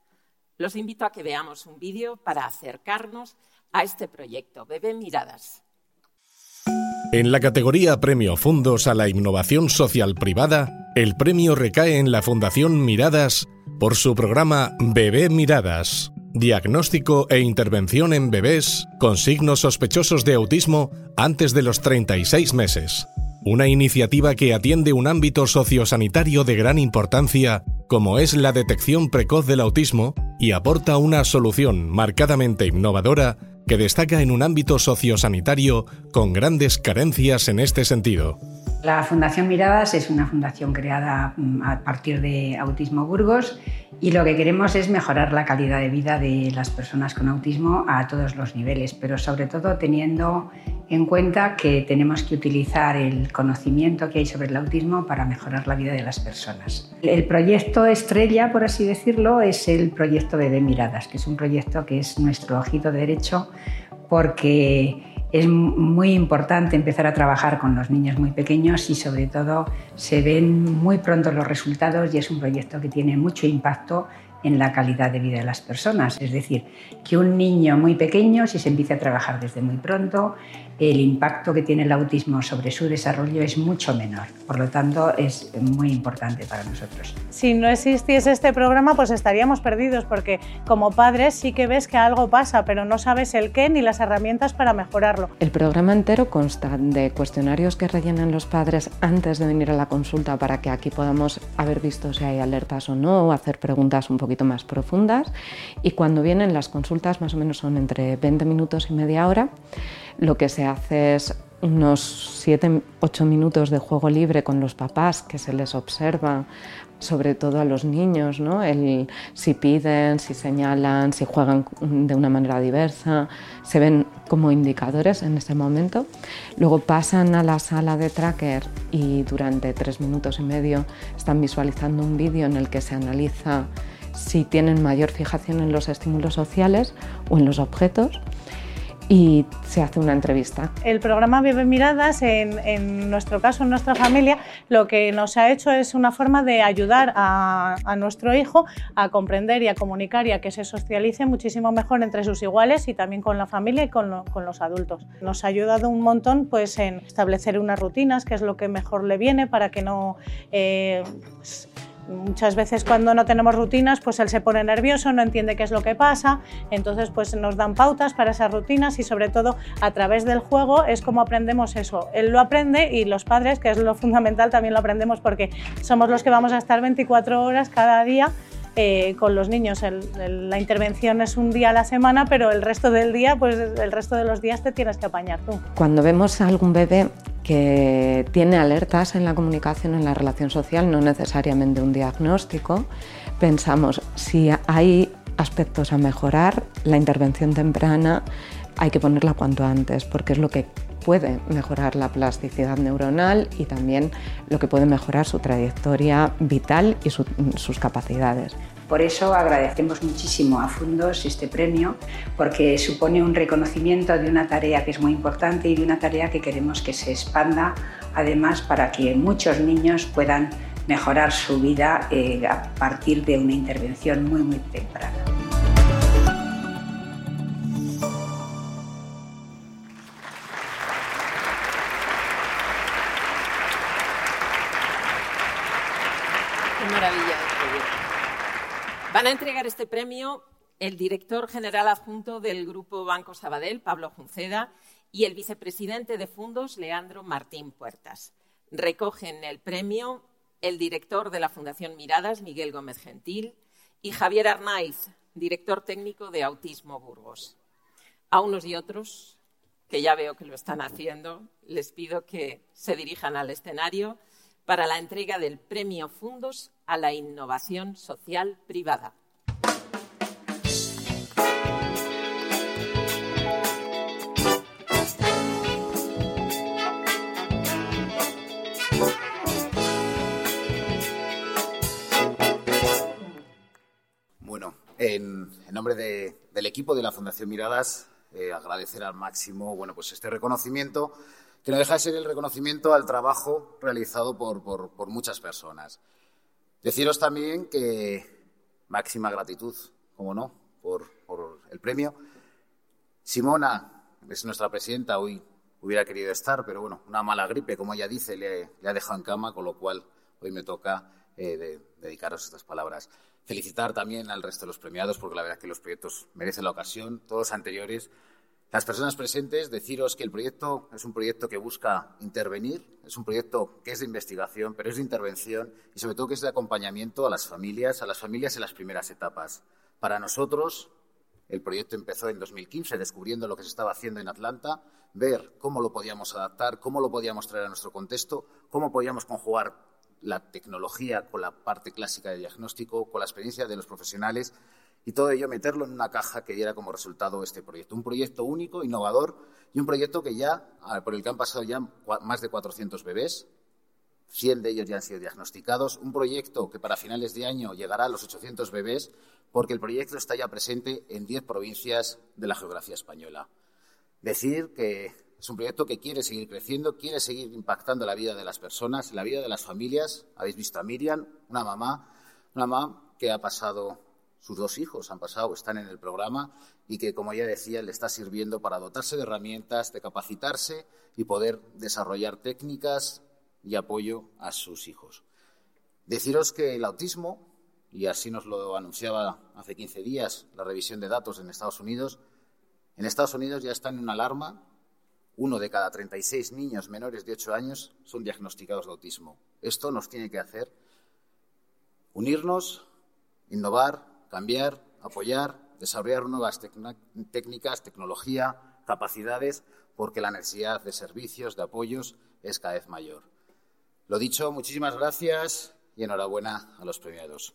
Los invito a que veamos un vídeo para acercarnos a este proyecto Bebe Miradas. En la categoría Premio Fundos a la Innovación Social Privada, el premio recae en la Fundación Miradas por su programa Bebé Miradas, diagnóstico e intervención en bebés con signos sospechosos de autismo antes de los 36 meses. Una iniciativa que atiende un ámbito sociosanitario de gran importancia como es la detección precoz del autismo y aporta una solución marcadamente innovadora que destaca en un ámbito sociosanitario con grandes carencias en este sentido. La Fundación Miradas es una fundación creada mm, a partir de Autismo Burgos y lo que queremos es mejorar la calidad de vida de las personas con autismo a todos los niveles, pero sobre todo teniendo en cuenta que tenemos que utilizar el conocimiento que hay sobre el autismo para mejorar la vida de las personas. El proyecto estrella, por así decirlo, es el proyecto Bebé Miradas, que es un proyecto que es nuestro ojito derecho porque es muy importante empezar a trabajar con los niños muy pequeños y sobre todo se ven muy pronto los resultados y es un proyecto que tiene mucho impacto en la calidad de vida de las personas. Es decir, que un niño muy pequeño, si se empieza a trabajar desde muy pronto, el impacto que tiene el autismo sobre su desarrollo es mucho menor. Por lo tanto, es muy importante para nosotros. Si no existiese este programa, pues estaríamos perdidos, porque como padres sí que ves que algo pasa, pero no sabes el qué ni las herramientas para mejorarlo. El programa entero consta de cuestionarios que rellenan los padres antes de venir a la consulta para que aquí podamos haber visto si hay alertas o no, hacer preguntas un poquito más profundas. Y cuando vienen las consultas, más o menos son entre 20 minutos y media hora, lo que se hace es unos 7-8 minutos de juego libre con los papás que se les observa, sobre todo a los niños, ¿no? Si piden, si señalan, si juegan de una manera diversa, se ven como indicadores en ese momento. Luego pasan a la sala de tracker y durante tres minutos y medio están visualizando un vídeo en el que se analiza si tienen mayor fijación en los estímulos sociales o en los objetos y se hace una entrevista. El programa Vive Miradas, en, nuestro caso, en nuestra familia, lo que nos ha hecho es una forma de ayudar a, nuestro hijo a comprender y a comunicar y a que se socialice muchísimo mejor entre sus iguales y también con la familia y con los adultos. Nos ha ayudado un montón pues, en establecer unas rutinas, que es lo que mejor le viene para que no... Eh, pues, Muchas veces cuando no tenemos rutinas, pues él se pone nervioso, no entiende qué es lo que pasa, entonces pues nos dan pautas para esas rutinas y sobre todo a través del juego es como aprendemos eso. Él lo aprende y los padres, que es lo fundamental, también lo aprendemos porque somos los que vamos a estar 24 horas cada día eh, con los niños. La intervención es un día a la semana, pero el resto del día, pues el resto de los días te tienes que apañar tú. Cuando vemos a algún bebé que tiene alertas en la comunicación, en la relación social, no necesariamente un diagnóstico, pensamos si hay aspectos a mejorar, la intervención temprana hay que ponerla cuanto antes, porque es lo que puede mejorar la plasticidad neuronal y también lo que puede mejorar su trayectoria vital y su, sus capacidades. Por eso agradecemos muchísimo a Fundos este premio, porque supone un reconocimiento de una tarea que es muy importante y de una tarea que queremos que se expanda, además para que muchos niños puedan mejorar su vida eh, a partir de una intervención muy, muy temprana. Van a entregar este premio el director general adjunto del Grupo Banco Sabadell, Pablo Junceda, y el vicepresidente de Fundos, Leandro Martín Puertas. Recogen el premio el director de la Fundación Miradas, Miguel Gómez Gentil, y Javier Arnaiz, director técnico de Autismo Burgos. A unos y otros, que ya veo que lo están haciendo, les pido que se dirijan al escenario para la entrega del Premio Fundos a la Innovación Social Privada. Bueno, en, nombre de, del equipo de la Fundación Miradas, eh, agradecer al máximo bueno, pues este reconocimiento, que no deja de ser el reconocimiento al trabajo realizado por, por, muchas personas. Deciros también que máxima gratitud, como no, por, por, el premio. Simona es nuestra presidenta, hoy hubiera querido estar, pero bueno, una mala gripe, como ella dice, le, ha dejado en cama, con lo cual hoy me toca eh, de, dedicaros estas palabras. Felicitar también al resto de los premiados, porque la verdad es que los proyectos merecen la ocasión, todos anteriores. Las personas presentes, deciros que el proyecto es un proyecto que busca intervenir, es un proyecto que es de investigación, pero es de intervención y sobre todo que es de acompañamiento a las familias, a las familias en las primeras etapas. Para nosotros, el proyecto empezó en 2015, descubriendo lo que se estaba haciendo en Atlanta, ver cómo lo podíamos adaptar, cómo lo podíamos traer a nuestro contexto, cómo podíamos conjugar la tecnología con la parte clásica de diagnóstico, con la experiencia de los profesionales y todo ello meterlo en una caja que diera como resultado este proyecto. Un proyecto único, innovador y un proyecto que ya, por el que han pasado ya más de 400 bebés, 100 de ellos ya han sido diagnosticados, un proyecto que para finales de año llegará a los 800 bebés porque el proyecto está ya presente en 10 provincias de la geografía española. Decir que es un proyecto que quiere seguir creciendo, quiere seguir impactando la vida de las personas, la vida de las familias. Habéis visto a Miriam, una mamá, una mamá que ha pasado, sus dos hijos han pasado, están en el programa y que, como ella decía, le está sirviendo para dotarse de herramientas, de capacitarse y poder desarrollar técnicas y apoyo a sus hijos. Deciros que el autismo, y así nos lo anunciaba hace 15 días la revisión de datos en Estados Unidos, en Estados Unidos ya está en una alarma uno de cada 36 niños menores de 8 años son diagnosticados de autismo. Esto nos tiene que hacer unirnos, innovar, cambiar, apoyar, desarrollar nuevas técnicas, tecnología, capacidades, porque la necesidad de servicios, de apoyos, es cada vez mayor. Lo dicho, muchísimas gracias y enhorabuena a los premiados.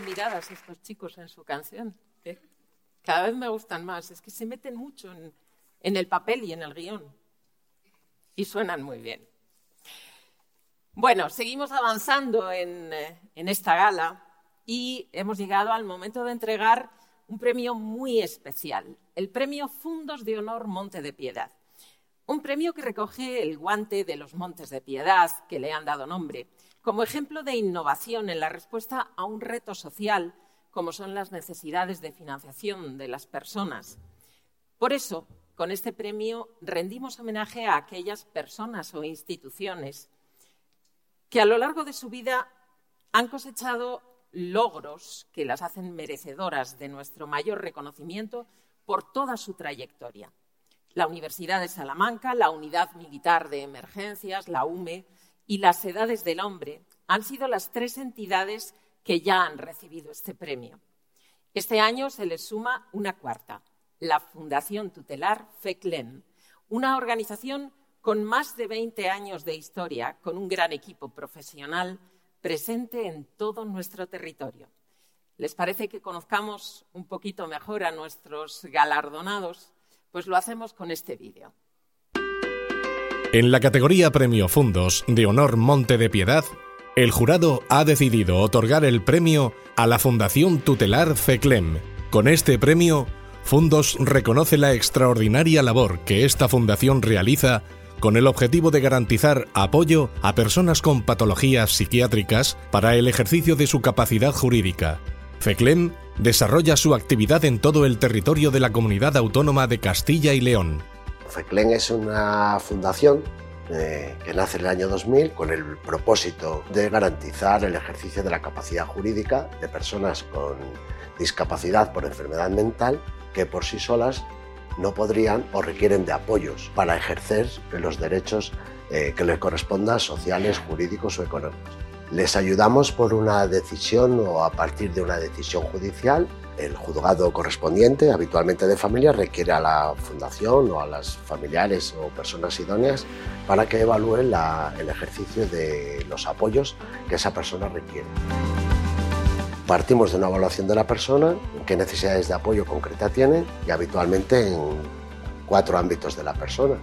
Miradas estos chicos en su canción. Cada vez me gustan más. Es que se meten mucho en, el papel y en el guion. Y suenan muy bien. Bueno, seguimos avanzando eh, en esta gala y hemos llegado al momento de entregar un premio muy especial, el premio Fundos de Honor Monte de Piedad. Un premio que recoge el guante de los Montes de Piedad, que le han dado nombre, como ejemplo de innovación en la respuesta a un reto social, como son las necesidades de financiación de las personas. Por eso, con este premio rendimos homenaje a aquellas personas o instituciones que a lo largo de su vida han cosechado logros que las hacen merecedoras de nuestro mayor reconocimiento por toda su trayectoria. La Universidad de Salamanca, la Unidad Militar de Emergencias, la UME y las Edades del Hombre han sido las tres entidades que ya han recibido este premio. Este año se les suma una cuarta, la Fundación Tutelar FECLEN, una organización con más de 20 años de historia, con un gran equipo profesional presente en todo nuestro territorio. ¿Les parece que conozcamos un poquito mejor a nuestros galardonados? Pues lo hacemos con este vídeo. En la categoría Premio Fundos de Honor Monte de Piedad, el jurado ha decidido otorgar el premio a la Fundación Tutelar FECLEM. Con este premio, Fundos reconoce la extraordinaria labor que esta fundación realiza con el objetivo de garantizar apoyo a personas con patologías psiquiátricas para el ejercicio de su capacidad jurídica. FECLEM desarrolla su actividad en todo el territorio de la Comunidad Autónoma de Castilla y León. FECLEN es una fundación eh, que nace en el año 2000 con el propósito de garantizar el ejercicio de la capacidad jurídica de personas con discapacidad por enfermedad mental que por sí solas no podrían o requieren de apoyos para ejercer los derechos eh, que les correspondan sociales, jurídicos o económicos. Les ayudamos por una decisión o a partir de una decisión judicial. El juzgado correspondiente, habitualmente de familia, requiere a la fundación o a las familiares o personas idóneas para que evalúen la- el ejercicio de los apoyos que esa persona requiere. Partimos de una evaluación de la persona, qué necesidades de apoyo concreta tiene y habitualmente en cuatro ámbitos de la persona,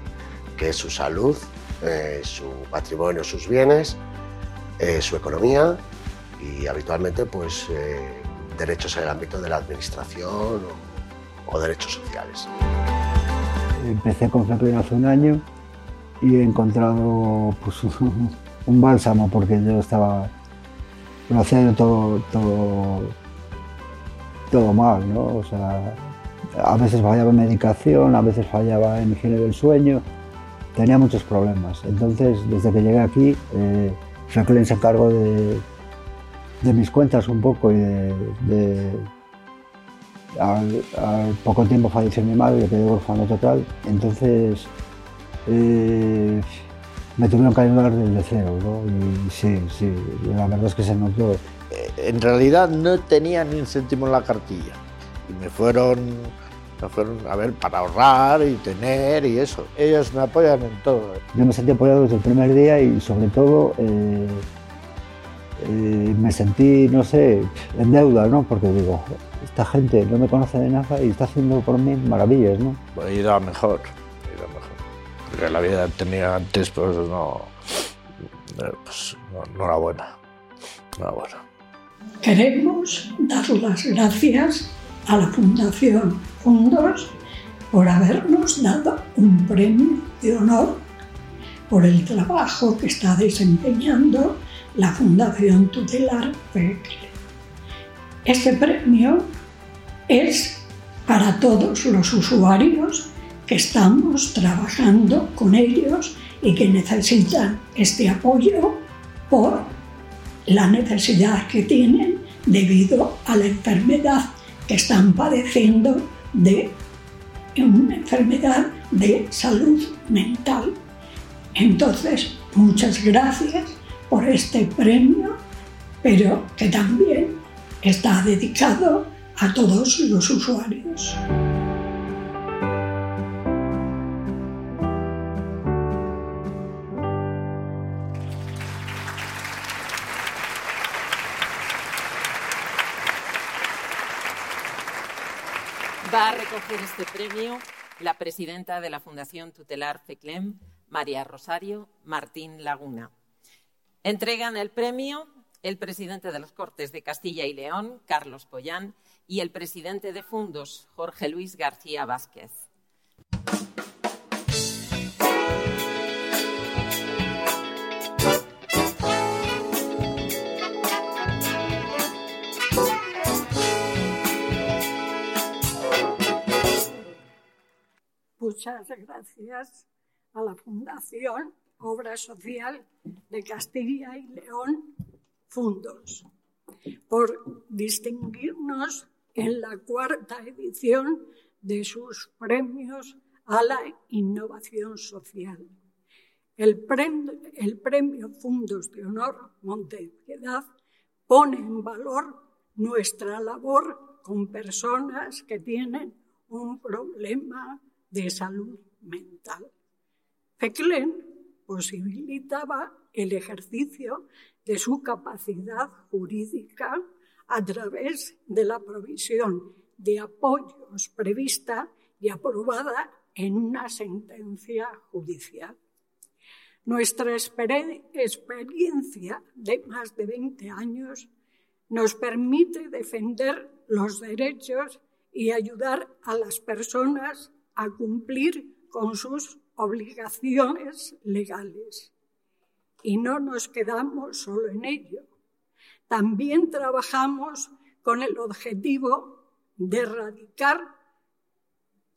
que es su salud, eh, su patrimonio, sus bienes, eh, su economía y habitualmente pues eh, derechos en el ámbito de la administración o, derechos sociales. Empecé con Flecklen hace un año y he encontrado pues, un, bálsamo porque yo estaba lo hacía todo, todo, mal, ¿no? O sea, a veces fallaba en medicación, a veces fallaba en higiene del sueño, tenía muchos problemas. Entonces, desde que llegué aquí, eh, Flecklen se encargó de, de mis cuentas un poco y de, de- al, al poco tiempo falleció mi madre, yo quedé huérfano total. Entonces eh, me tuvieron que ayudar desde cero, ¿no? Y sí, sí, la verdad es que se notó. En realidad no tenía ni un céntimo en la cartilla. Y me fueron, me fueron a ver para ahorrar y tener y eso. Ellos me apoyan en todo. Yo me sentí apoyado desde el primer día y sobre todo eh, eh, me sentí, no sé, en deuda, ¿no? Porque digo, esta gente no me conoce de nada y está haciendo por mí maravillas, ¿no? He ido a mejor, he ido a mejor. Porque la vida que tenía antes, pues no, eh, pues, no, no era buena. No era buena. Queremos dar las gracias a la Fundación Fundos por habernos dado un premio de honor por el trabajo que está desempeñando la Fundación Tutelar FECLE. Este premio es para todos los usuarios que estamos trabajando con ellos y que necesitan este apoyo por la necesidad que tienen debido a la enfermedad que están padeciendo de una enfermedad de salud mental. Entonces, muchas gracias por este premio, pero que también está dedicado a todos los usuarios. Va a recoger este premio la presidenta de la Fundación Tutelar FECLEM, María Rosario Martín Laguna. Entregan el premio el presidente de las Cortes de Castilla y León, Carlos Pollán, y el presidente de Fundos, Jorge Luis García Vázquez. Muchas gracias a la Fundación Obra Social de Castilla y León, Fundos, por distinguirnos en la cuarta edición de sus premios a la innovación social. El premio, Fundos de Honor Montepiedad pone en valor nuestra labor con personas que tienen un problema de salud mental. FECLEN posibilitaba el ejercicio de su capacidad jurídica a través de la provisión de apoyos prevista y aprobada en una sentencia judicial. Nuestra experiencia de más de 20 años nos permite defender los derechos y ayudar a las personas a cumplir con sus obligaciones legales. Y no nos quedamos solo en ello. También trabajamos con el objetivo de erradicar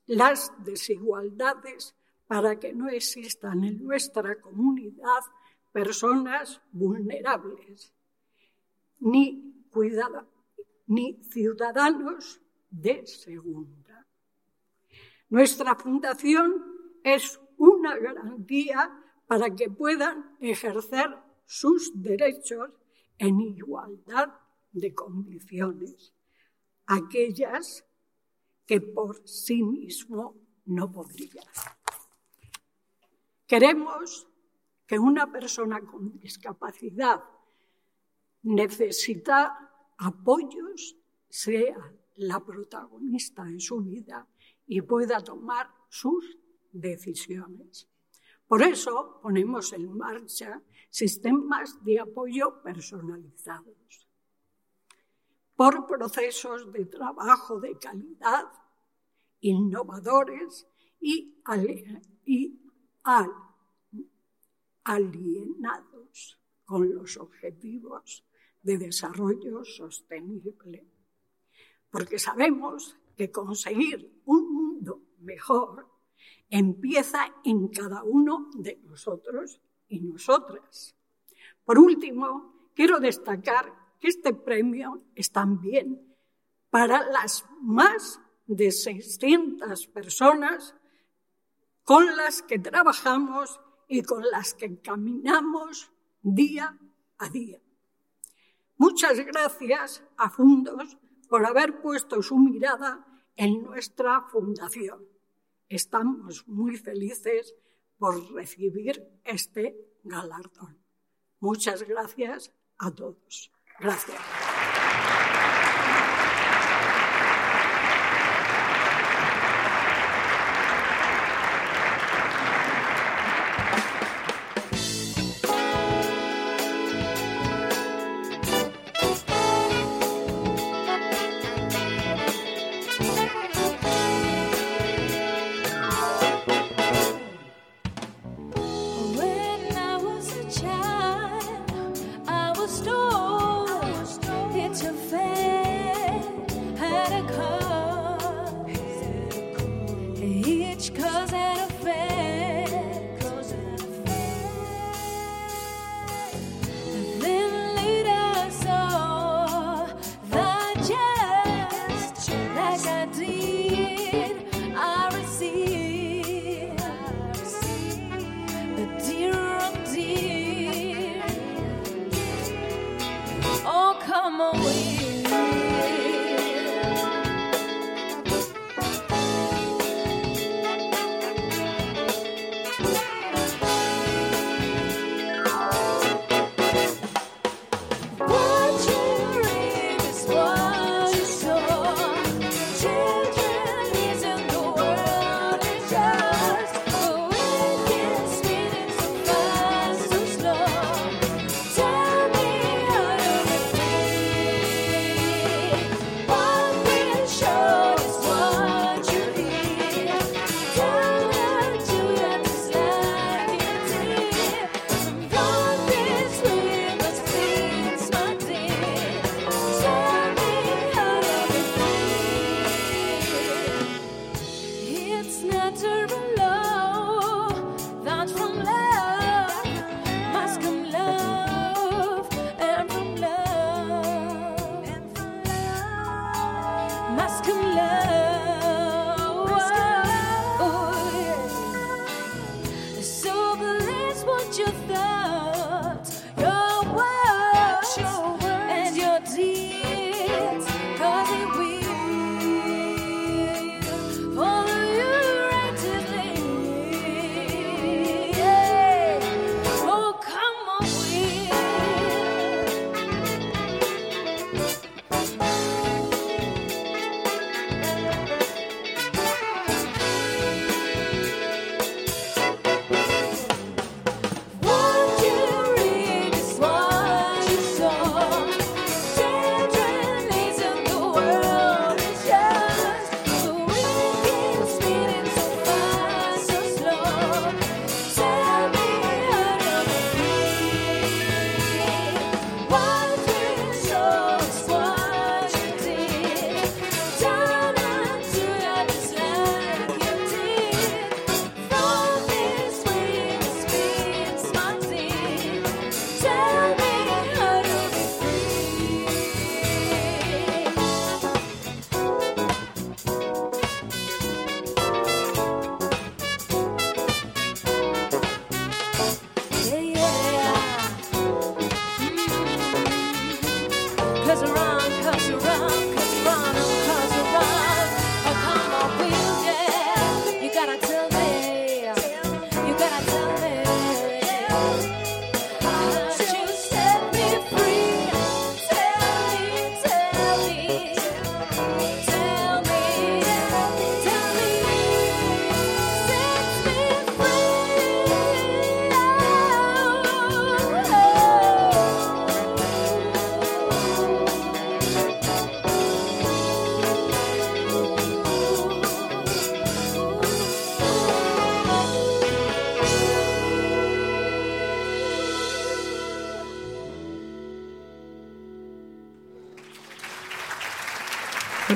las desigualdades para que no existan en nuestra comunidad personas vulnerables, ni, cuidado, ni ciudadanos de segunda. Nuestra fundación es una garantía para que puedan ejercer sus derechos en igualdad de condiciones, aquellas que por sí mismo no podrían. Queremos que una persona con discapacidad necesita apoyos, sea la protagonista en su vida y pueda tomar sus decisiones. Por eso ponemos en marcha sistemas de apoyo personalizados por procesos de trabajo de calidad, innovadores y, alienados con los objetivos de desarrollo sostenible. Porque sabemos que conseguir un mundo mejor empieza en cada uno de nosotros y nosotras. Por último, quiero destacar que este premio es también para las más de 600 personas con las que trabajamos y con las que caminamos día a día. Muchas gracias a Fundos por haber puesto su mirada en nuestra fundación. Estamos muy felices por recibir este galardón. Muchas gracias a todos. Gracias.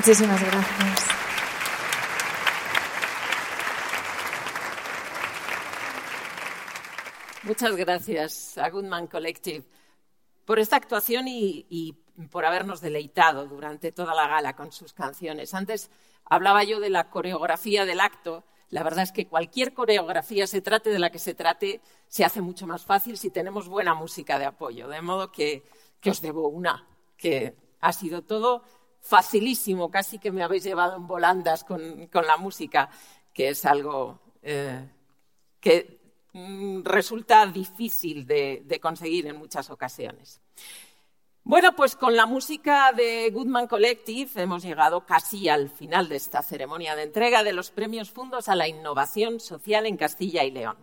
Muchísimas gracias. Muchas gracias a Goodman Collective por esta actuación y, por habernos deleitado durante toda la gala con sus canciones. Antes hablaba yo de la coreografía del acto. La verdad es que cualquier coreografía, se trate de la que se trate, se hace mucho más fácil si tenemos buena música de apoyo. De modo que os debo una, que ha sido todo facilísimo, casi que me habéis llevado en volandas con, con la música, que es algo eh, que mm, resulta difícil de, de conseguir en muchas ocasiones. Bueno, pues con la música de Goodman Collective hemos llegado casi al final de esta ceremonia de entrega de los premios Fundos a la Innovación Social en Castilla y León.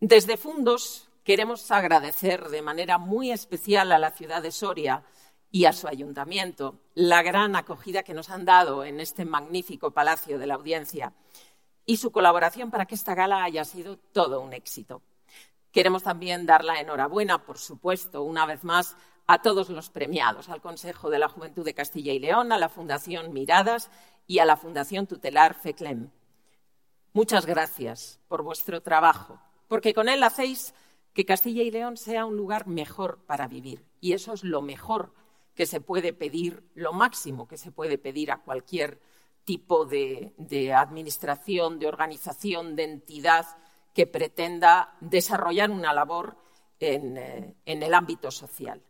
Desde Fundos queremos agradecer de manera muy especial a la ciudad de Soria y a su ayuntamiento la gran acogida que nos han dado en este magnífico Palacio de la Audiencia y su colaboración para que esta gala haya sido todo un éxito. Queremos también dar la enhorabuena, por supuesto, una vez más, a todos los premiados, al Consejo de la Juventud de Castilla y León, a la Fundación Miradas y a la Fundación Tutelar FECLEM. Muchas gracias por vuestro trabajo, porque con él hacéis que Castilla y León sea un lugar mejor para vivir. Y eso es lo mejor que se puede pedir, lo máximo que se puede pedir a cualquier tipo de, administración, de organización, de entidad que pretenda desarrollar una labor en, eh, en el ámbito social.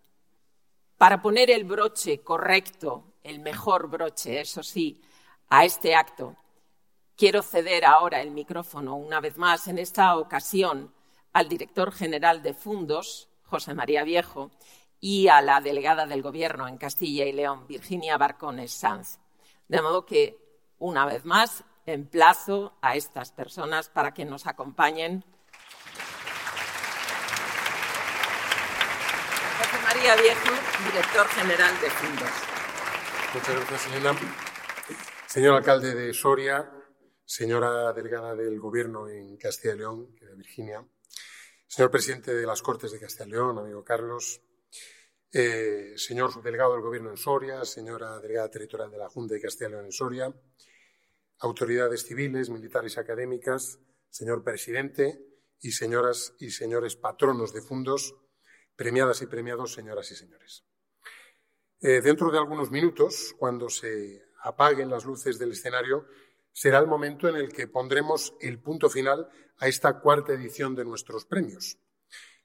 Para poner el broche correcto, el mejor broche, eso sí, a este acto, quiero ceder ahora el micrófono una vez más, en esta ocasión, al director general de Fundos, José María Viejo, y a la delegada del Gobierno en Castilla y León, Virginia Barcones Sanz. De modo que, una vez más, emplazo a estas personas para que nos acompañen. José María Viejo, director general de Fundos. Muchas gracias, Elena. Señor alcalde de Soria, señora delegada del Gobierno en Castilla y León, de Virginia, señor presidente de las Cortes de Castilla y León, amigo Carlos, eh, señor subdelegado del Gobierno en Soria, señora delegada territorial de la Junta de Castilla y León en Soria, autoridades civiles, militares y académicas, señor presidente y señoras y señores patronos de fundos, premiadas y premiados, señoras y señores. Eh, dentro de algunos minutos, cuando se apaguen las luces del escenario, será el momento en el que pondremos el punto final a esta cuarta edición de nuestros premios.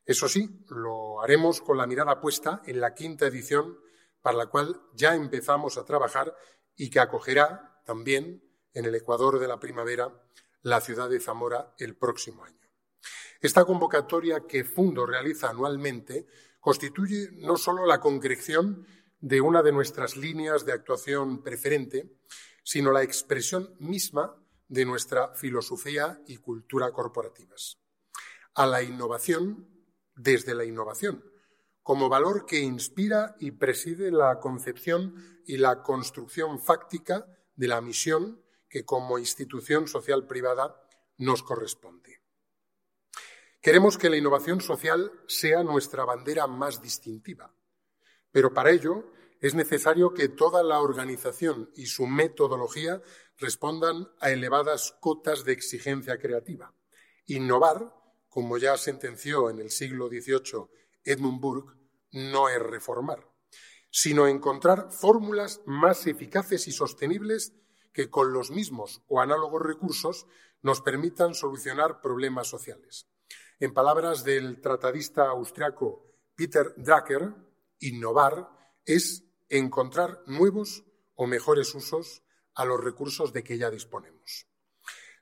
Eso sí, lo haremos con la mirada puesta en la quinta edición, para la cual ya empezamos a trabajar y que acogerá también en el Ecuador de la primavera la ciudad de Zamora el próximo año. Esta convocatoria que Fundo realiza anualmente constituye no solo la concreción de una de nuestras líneas de actuación preferente, sino la expresión misma de nuestra filosofía y cultura corporativas. A la innovación desde la innovación, como valor que inspira y preside la concepción y la construcción fáctica de la misión que como institución social privada nos corresponde. Queremos que la innovación social sea nuestra bandera más distintiva, pero para ello es necesario que toda la organización y su metodología respondan a elevadas cotas de exigencia creativa. Innovar, como ya sentenció en el siglo XVIII Edmund Burke, no es reformar, sino encontrar fórmulas más eficaces y sostenibles que con los mismos o análogos recursos nos permitan solucionar problemas sociales. En palabras del tratadista austriaco Peter Drucker, innovar es encontrar nuevos o mejores usos a los recursos de que ya disponemos.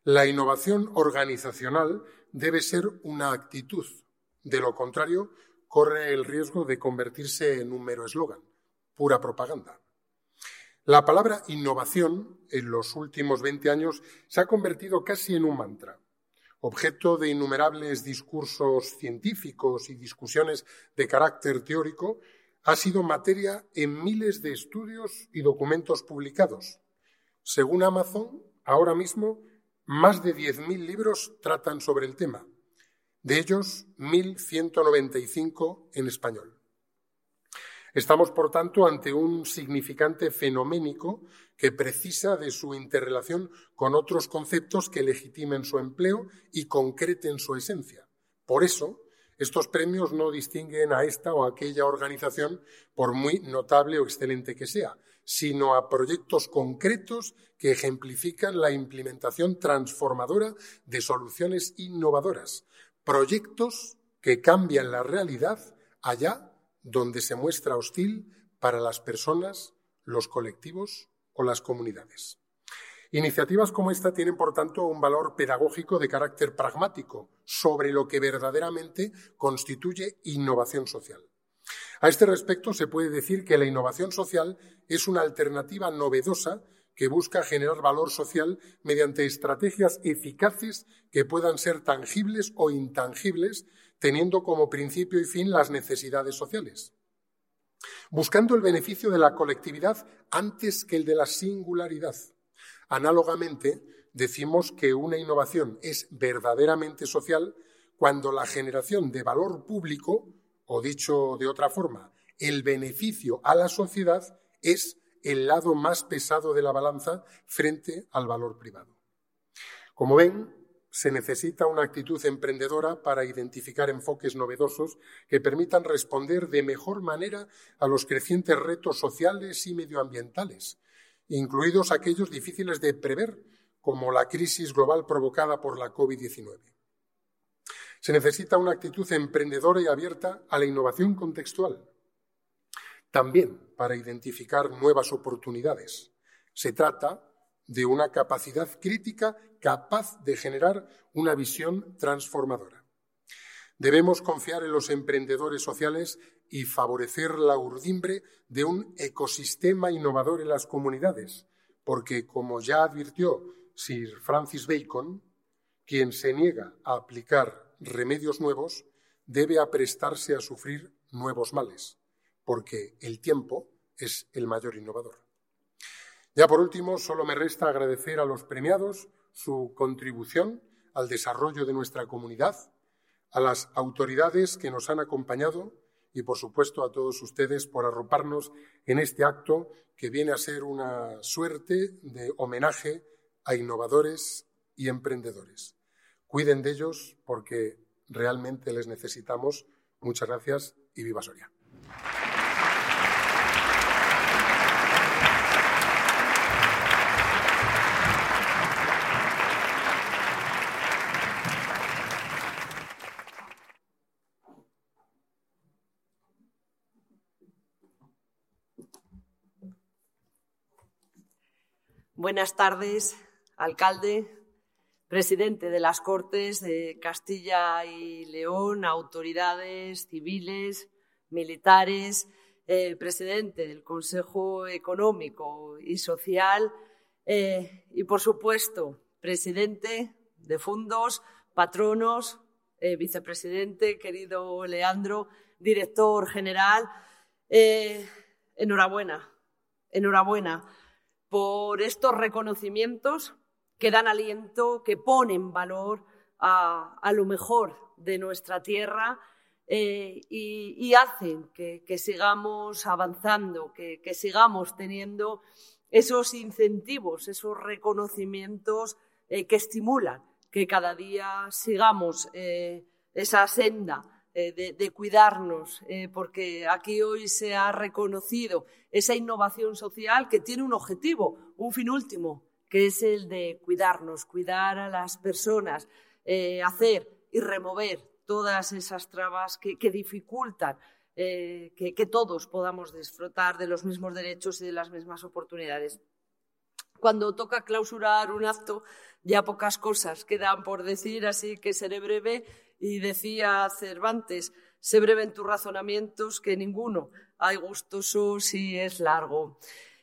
La innovación organizacional debe ser una actitud. De lo contrario, corre el riesgo de convertirse en un mero eslogan, pura propaganda. La palabra innovación en los últimos 20 años se ha convertido casi en un mantra objeto de innumerables discursos científicos y discusiones de carácter teórico, ha sido materia en miles de estudios y documentos publicados. Según Amazon, ahora mismo más de 10.000 libros tratan sobre el tema, de ellos 1.195 en español. Estamos, por tanto, ante un significante fenoménico que precisa de su interrelación con otros conceptos que legitimen su empleo y concreten su esencia. Por eso, estos premios no distinguen a esta o aquella organización, por muy notable o excelente que sea, sino a proyectos concretos que ejemplifican la implementación transformadora de soluciones innovadoras, proyectos que cambian la realidad allá donde se muestra hostil para las personas, los colectivos o las comunidades. Iniciativas como esta tienen, por tanto, un valor pedagógico de carácter pragmático sobre lo que verdaderamente constituye innovación social. A este respecto, se puede decir que la innovación social es una alternativa novedosa que busca generar valor social mediante estrategias eficaces que puedan ser tangibles o intangibles teniendo como principio y fin las necesidades sociales, buscando el beneficio de la colectividad antes que el de la singularidad. Análogamente, decimos que una innovación es verdaderamente social cuando la generación de valor público, o dicho de otra forma, el beneficio a la sociedad, es el lado más pesado de la balanza frente al valor privado. Como ven, se necesita una actitud emprendedora para identificar enfoques novedosos que permitan responder de mejor manera a los crecientes retos sociales y medioambientales, incluidos aquellos difíciles de prever, como la crisis global provocada por la COVID-19. Se necesita una actitud emprendedora y abierta a la innovación contextual, también para identificar nuevas oportunidades. Se trata de una capacidad crítica capaz de generar una visión transformadora. Debemos confiar en los emprendedores sociales y favorecer la urdimbre de un ecosistema innovador en las comunidades, porque, como ya advirtió Sir Francis Bacon, quien se niega a aplicar remedios nuevos debe aprestarse a sufrir nuevos males, porque el tiempo es el mayor innovador. Ya por último, solo me resta agradecer a los premiados su contribución al desarrollo de nuestra comunidad, a las autoridades que nos han acompañado y, por supuesto, a todos ustedes por arroparnos en este acto que viene a ser una suerte de homenaje a innovadores y emprendedores. Cuiden de ellos porque realmente les necesitamos. Muchas gracias y viva Soria. Buenas tardes, alcalde, presidente de las Cortes de Castilla y León, autoridades civiles, militares, eh, presidente del Consejo Económico y Social eh, y, por supuesto, presidente de fundos, patronos, eh, vicepresidente, querido Leandro, director general. Enhorabuena, enhorabuena por estos reconocimientos que dan aliento, que ponen valor a, lo mejor de nuestra tierra eh, y, hacen que, sigamos avanzando, que, sigamos teniendo esos incentivos, esos reconocimientos eh, que estimulan que cada día sigamos eh, esa senda de, cuidarnos, porque aquí hoy se ha reconocido esa innovación social que tiene un objetivo, un fin último, que es el de cuidarnos, cuidar a las personas, hacer y remover todas esas trabas que, que dificultan eh, que, que, todos podamos disfrutar de los mismos derechos y de las mismas oportunidades. Cuando toca clausurar un acto, ya pocas cosas quedan por decir, así que seré breve. Y decía Cervantes, sé breve en tus razonamientos, que ninguno hay gustoso si es largo.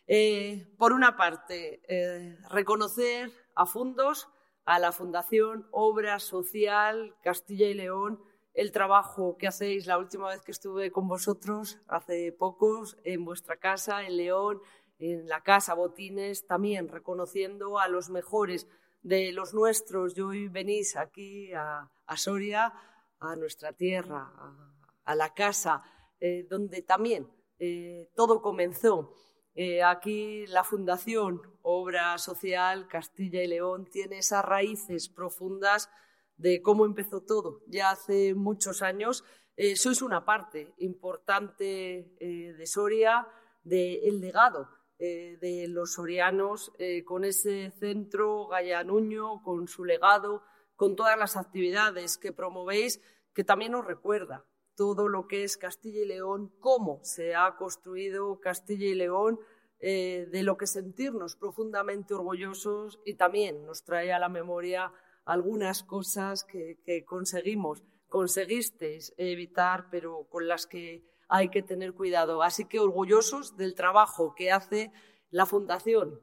Eh, por una parte, eh, reconocer a fundos a la Fundación Obra Social Castilla y León el trabajo que hacéis. La última vez que estuve con vosotros, hace pocos, en vuestra casa, en León, en la casa Botines, también reconociendo a los mejores de los nuestros. Y hoy venís aquí a, a Soria, a nuestra tierra, a, a la casa, eh, donde también eh, todo comenzó. Eh, aquí la Fundación Obra Social Castilla y León tiene esas raíces profundas de cómo empezó todo ya hace muchos años. Eh, sois una parte importante eh, de Soria, del de legado eh, de los sorianos, con ese centro Gallanuño, con su legado, con todas las actividades que promovéis, que también os recuerda todo lo que es Castilla y León, cómo se ha construido Castilla y León, eh, de lo que sentirnos profundamente orgullosos y también nos trae a la memoria algunas cosas que, que conseguimos, conseguisteis evitar, pero con las que hay que tener cuidado. Así que orgullosos del trabajo que hace la Fundación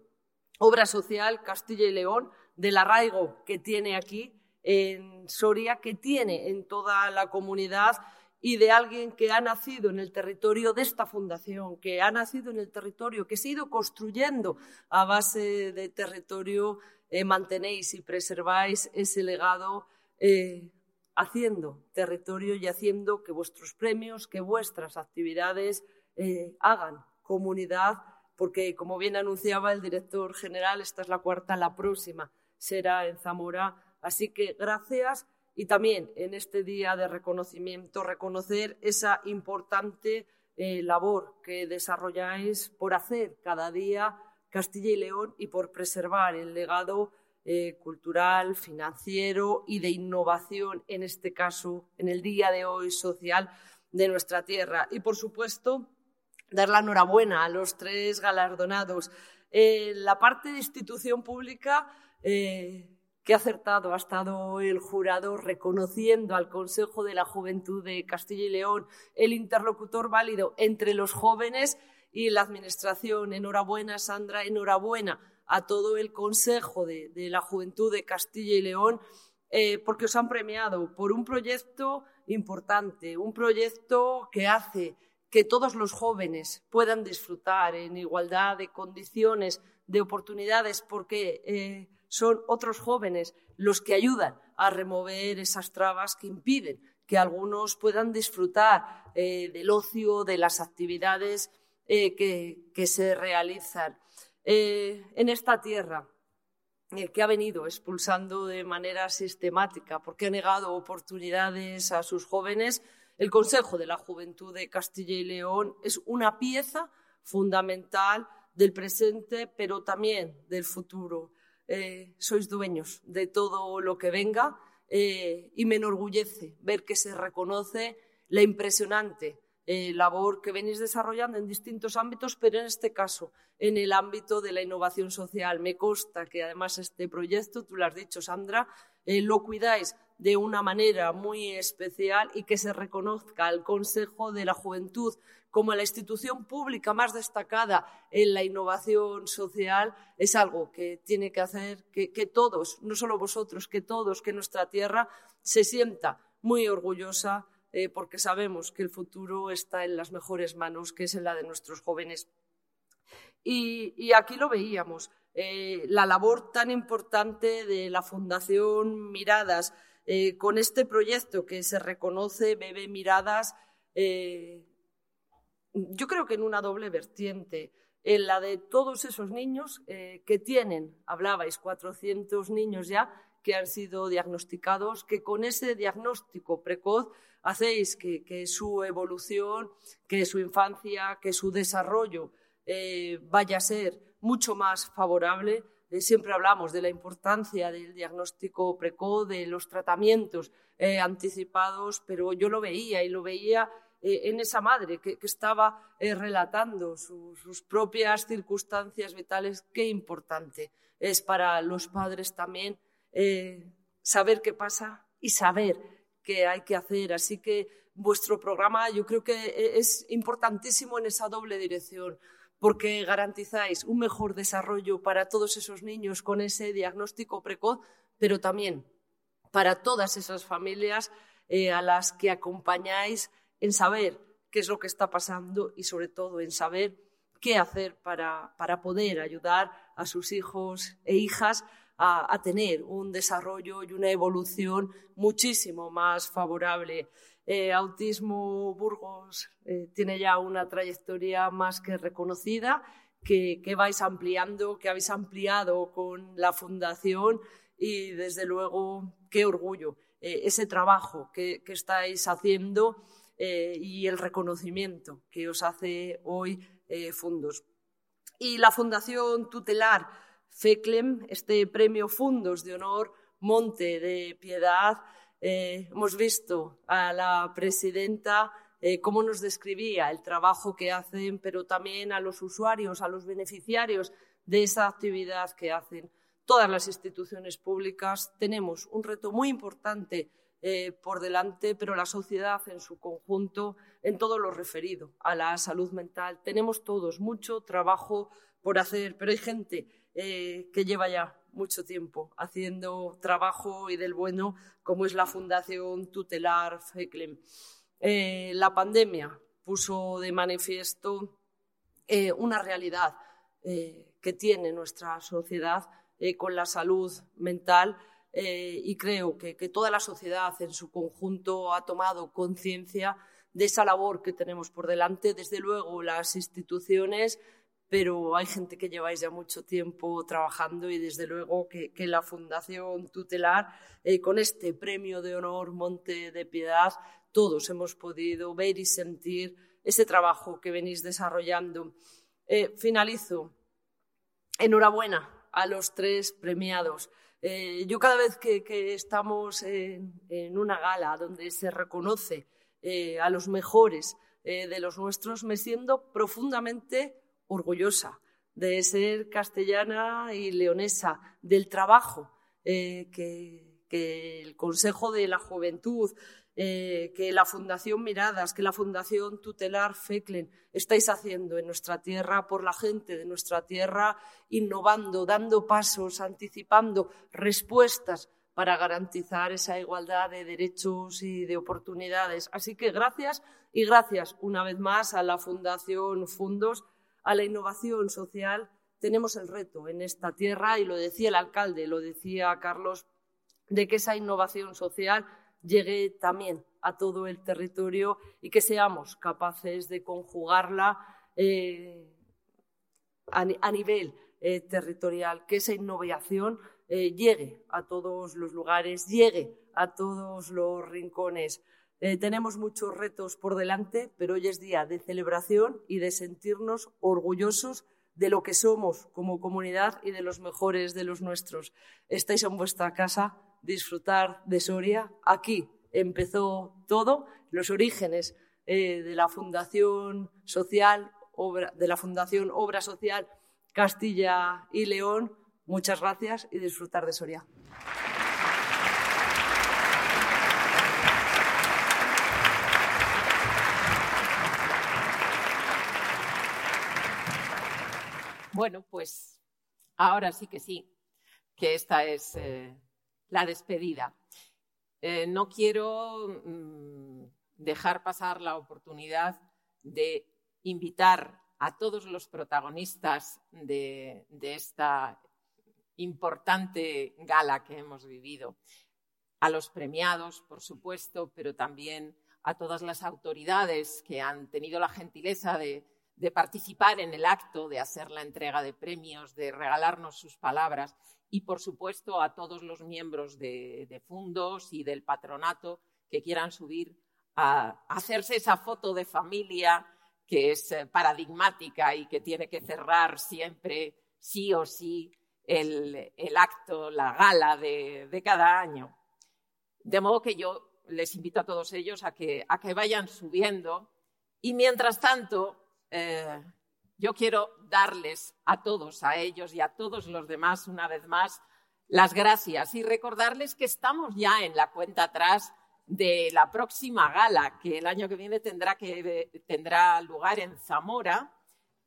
Obra Social Castilla y León, del arraigo que tiene aquí en Soria, que tiene en toda la comunidad y de alguien que ha nacido en el territorio de esta fundación, que ha nacido en el territorio, que se ha ido construyendo a base de territorio, eh, mantenéis y preserváis ese legado eh, haciendo territorio y haciendo que vuestros premios, que vuestras actividades eh, hagan comunidad, porque como bien anunciaba el director general, esta es la cuarta, la próxima será en Zamora. Así que gracias y también en este día de reconocimiento reconocer esa importante eh, labor que desarrolláis por hacer cada día Castilla y León y por preservar el legado eh, cultural, financiero y de innovación, en este caso, en el día de hoy social de nuestra tierra. Y, por supuesto, dar la enhorabuena a los tres galardonados. Eh, la parte de institución pública eh, Qué acertado ha estado el jurado reconociendo al Consejo de la Juventud de Castilla y León el interlocutor válido entre los jóvenes y la Administración. Enhorabuena, Sandra, enhorabuena a todo el Consejo de, la Juventud de Castilla y León, eh, porque os han premiado por un proyecto importante, un proyecto que hace que todos los jóvenes puedan disfrutar en igualdad de condiciones, de oportunidades, porque eh, son otros jóvenes los que ayudan a remover esas trabas que impiden que algunos puedan disfrutar eh, del ocio, de las actividades eh, que, se realizan. Eh, en esta tierra que ha venido expulsando de manera sistemática porque ha negado oportunidades a sus jóvenes, el Consejo de la Juventud de Castilla y León es una pieza fundamental del presente, pero también del futuro eh, sois dueños de todo lo que venga eh, y me enorgullece ver que se reconoce la impresionante eh, labor que venís desarrollando en distintos ámbitos, pero en este caso en el ámbito de la innovación social. Me consta que además este proyecto, tú lo has dicho, Sandra, eh, lo cuidáis de una manera muy especial y que se reconozca al Consejo de la Juventud como la institución pública más destacada en la innovación social, es algo que tiene que hacer que, todos, no solo vosotros, que todos, que nuestra tierra se sienta muy orgullosa eh, porque sabemos que el futuro está en las mejores manos, que es en la de nuestros jóvenes. Y aquí lo veíamos, eh, la labor tan importante de la Fundación Miradas, eh, con este proyecto que se reconoce Bebé Miradas, eh, yo creo que en una doble vertiente, en la de todos esos niños que tienen, hablabais, 400 niños ya que han sido diagnosticados, que con ese diagnóstico precoz hacéis que, su evolución, que su infancia, que su desarrollo vaya a ser mucho más favorable. Eh, siempre hablamos de la importancia del diagnóstico precoz, de los tratamientos eh, anticipados, pero yo lo veía y lo veía eh, en esa madre que, estaba relatando su- sus propias circunstancias vitales. Qué importante es para los padres también saber qué pasa y saber qué hay que hacer. Así que vuestro programa yo creo que es importantísimo en esa doble dirección porque garantizáis un mejor desarrollo para todos esos niños con ese diagnóstico precoz, pero también para todas esas familias eh, a las que acompañáis en saber qué es lo que está pasando y sobre todo en saber qué hacer para, para poder ayudar a sus hijos e hijas a, a tener un desarrollo y una evolución muchísimo más favorable. Eh, Autismo Burgos eh, tiene ya una trayectoria más que reconocida, que, vais ampliando, que habéis ampliado con la Fundación y desde luego qué orgullo eh, ese trabajo que, estáis haciendo y el reconocimiento que os hace hoy Fundos. Y la Fundación Tutelar FECLEM, este premio Fundos de Honor Monte de Piedad, eh, hemos visto a la presidenta eh, cómo nos describía el trabajo que hacen, pero también a los usuarios, a los beneficiarios de esa actividad que hacen. Todas las instituciones públicas tenemos un reto muy importante eh, por delante, pero la sociedad en su conjunto, en todo lo referido a la salud mental, tenemos todos mucho trabajo por hacer, pero hay gente eh, que lleva ya mucho tiempo haciendo trabajo y del bueno, como es la Fundación Tutelar FECLEM. Eh, la pandemia puso de manifiesto eh, una realidad eh, que tiene nuestra sociedad eh, con la salud mental eh, y creo que, que toda la sociedad en su conjunto ha tomado conciencia de esa labor que tenemos por delante, desde luego las instituciones, pero hay gente que lleváis ya mucho tiempo trabajando y desde luego que, la Fundación Tutelar, eh, con este premio de honor Monte de Piedad, todos hemos podido ver y sentir ese trabajo que venís desarrollando. Eh, finalizo. Enhorabuena a los tres premiados. Eh, yo cada vez que, estamos en, en, una gala donde se reconoce a los mejores de los nuestros, me siento profundamente orgullosa de ser castellana y leonesa, del trabajo eh, que, el Consejo de la Juventud, eh, que la Fundación Miradas, que la Fundación Tutelar FECLEN estáis haciendo en nuestra tierra, por la gente de nuestra tierra, innovando, dando pasos, anticipando respuestas para garantizar esa igualdad de derechos y de oportunidades. Así que gracias y gracias una vez más a la Fundación Fundos a la innovación social, tenemos el reto en esta tierra, y lo decía el alcalde, lo decía Carlos, de que esa innovación social llegue también a todo el territorio y que seamos capaces de conjugarla eh, a, nivel eh, territorial, que esa innovación eh, llegue a todos los lugares, llegue a todos los rincones. Eh, tenemos muchos retos por delante, pero hoy es día de celebración y de sentirnos orgullosos de lo que somos como comunidad y de los mejores de los nuestros. Estáis en vuestra casa, disfrutar de Soria. Aquí empezó todo, los orígenes eh, de la Fundación Social, Obra, de la Fundación Obra Social Castilla y León. Muchas gracias y disfrutar de Soria. Bueno, pues ahora sí que sí, que esta es eh, la despedida. Eh, no quiero mm, dejar pasar la oportunidad de invitar a todos los protagonistas de, de esta importante gala que hemos vivido, a los premiados, por supuesto, pero también a todas las autoridades que han tenido la gentileza de, de participar en el acto, de hacer la entrega de premios, de regalarnos sus palabras y, por supuesto, a todos los miembros de, de fundos y del patronato que quieran subir a hacerse esa foto de familia que es eh, paradigmática y que tiene que cerrar siempre, sí o sí, el, acto, la gala de, de, cada año. De modo que yo les invito a todos ellos a que, a que vayan subiendo y, mientras tanto, eh, yo quiero darles a todos, a ellos y a todos los demás, una vez más, las gracias y recordarles que estamos ya en la cuenta atrás de la próxima gala, que el año que viene tendrá, lugar en Zamora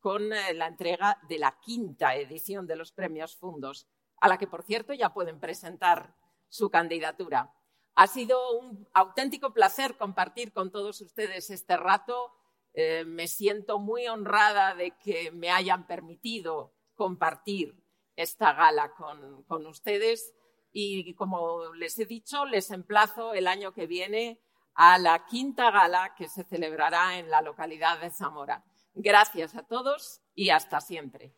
con eh, la entrega de la quinta edición de los premios Fundos, a la que, por cierto, ya pueden presentar su candidatura. Ha sido un auténtico placer compartir con todos ustedes este rato. Eh, me siento muy honrada de que me hayan permitido compartir esta gala con, con ustedes y como les he dicho, les emplazo el año que viene a la quinta gala que se celebrará en la localidad de Zamora. Gracias a todos y hasta siempre.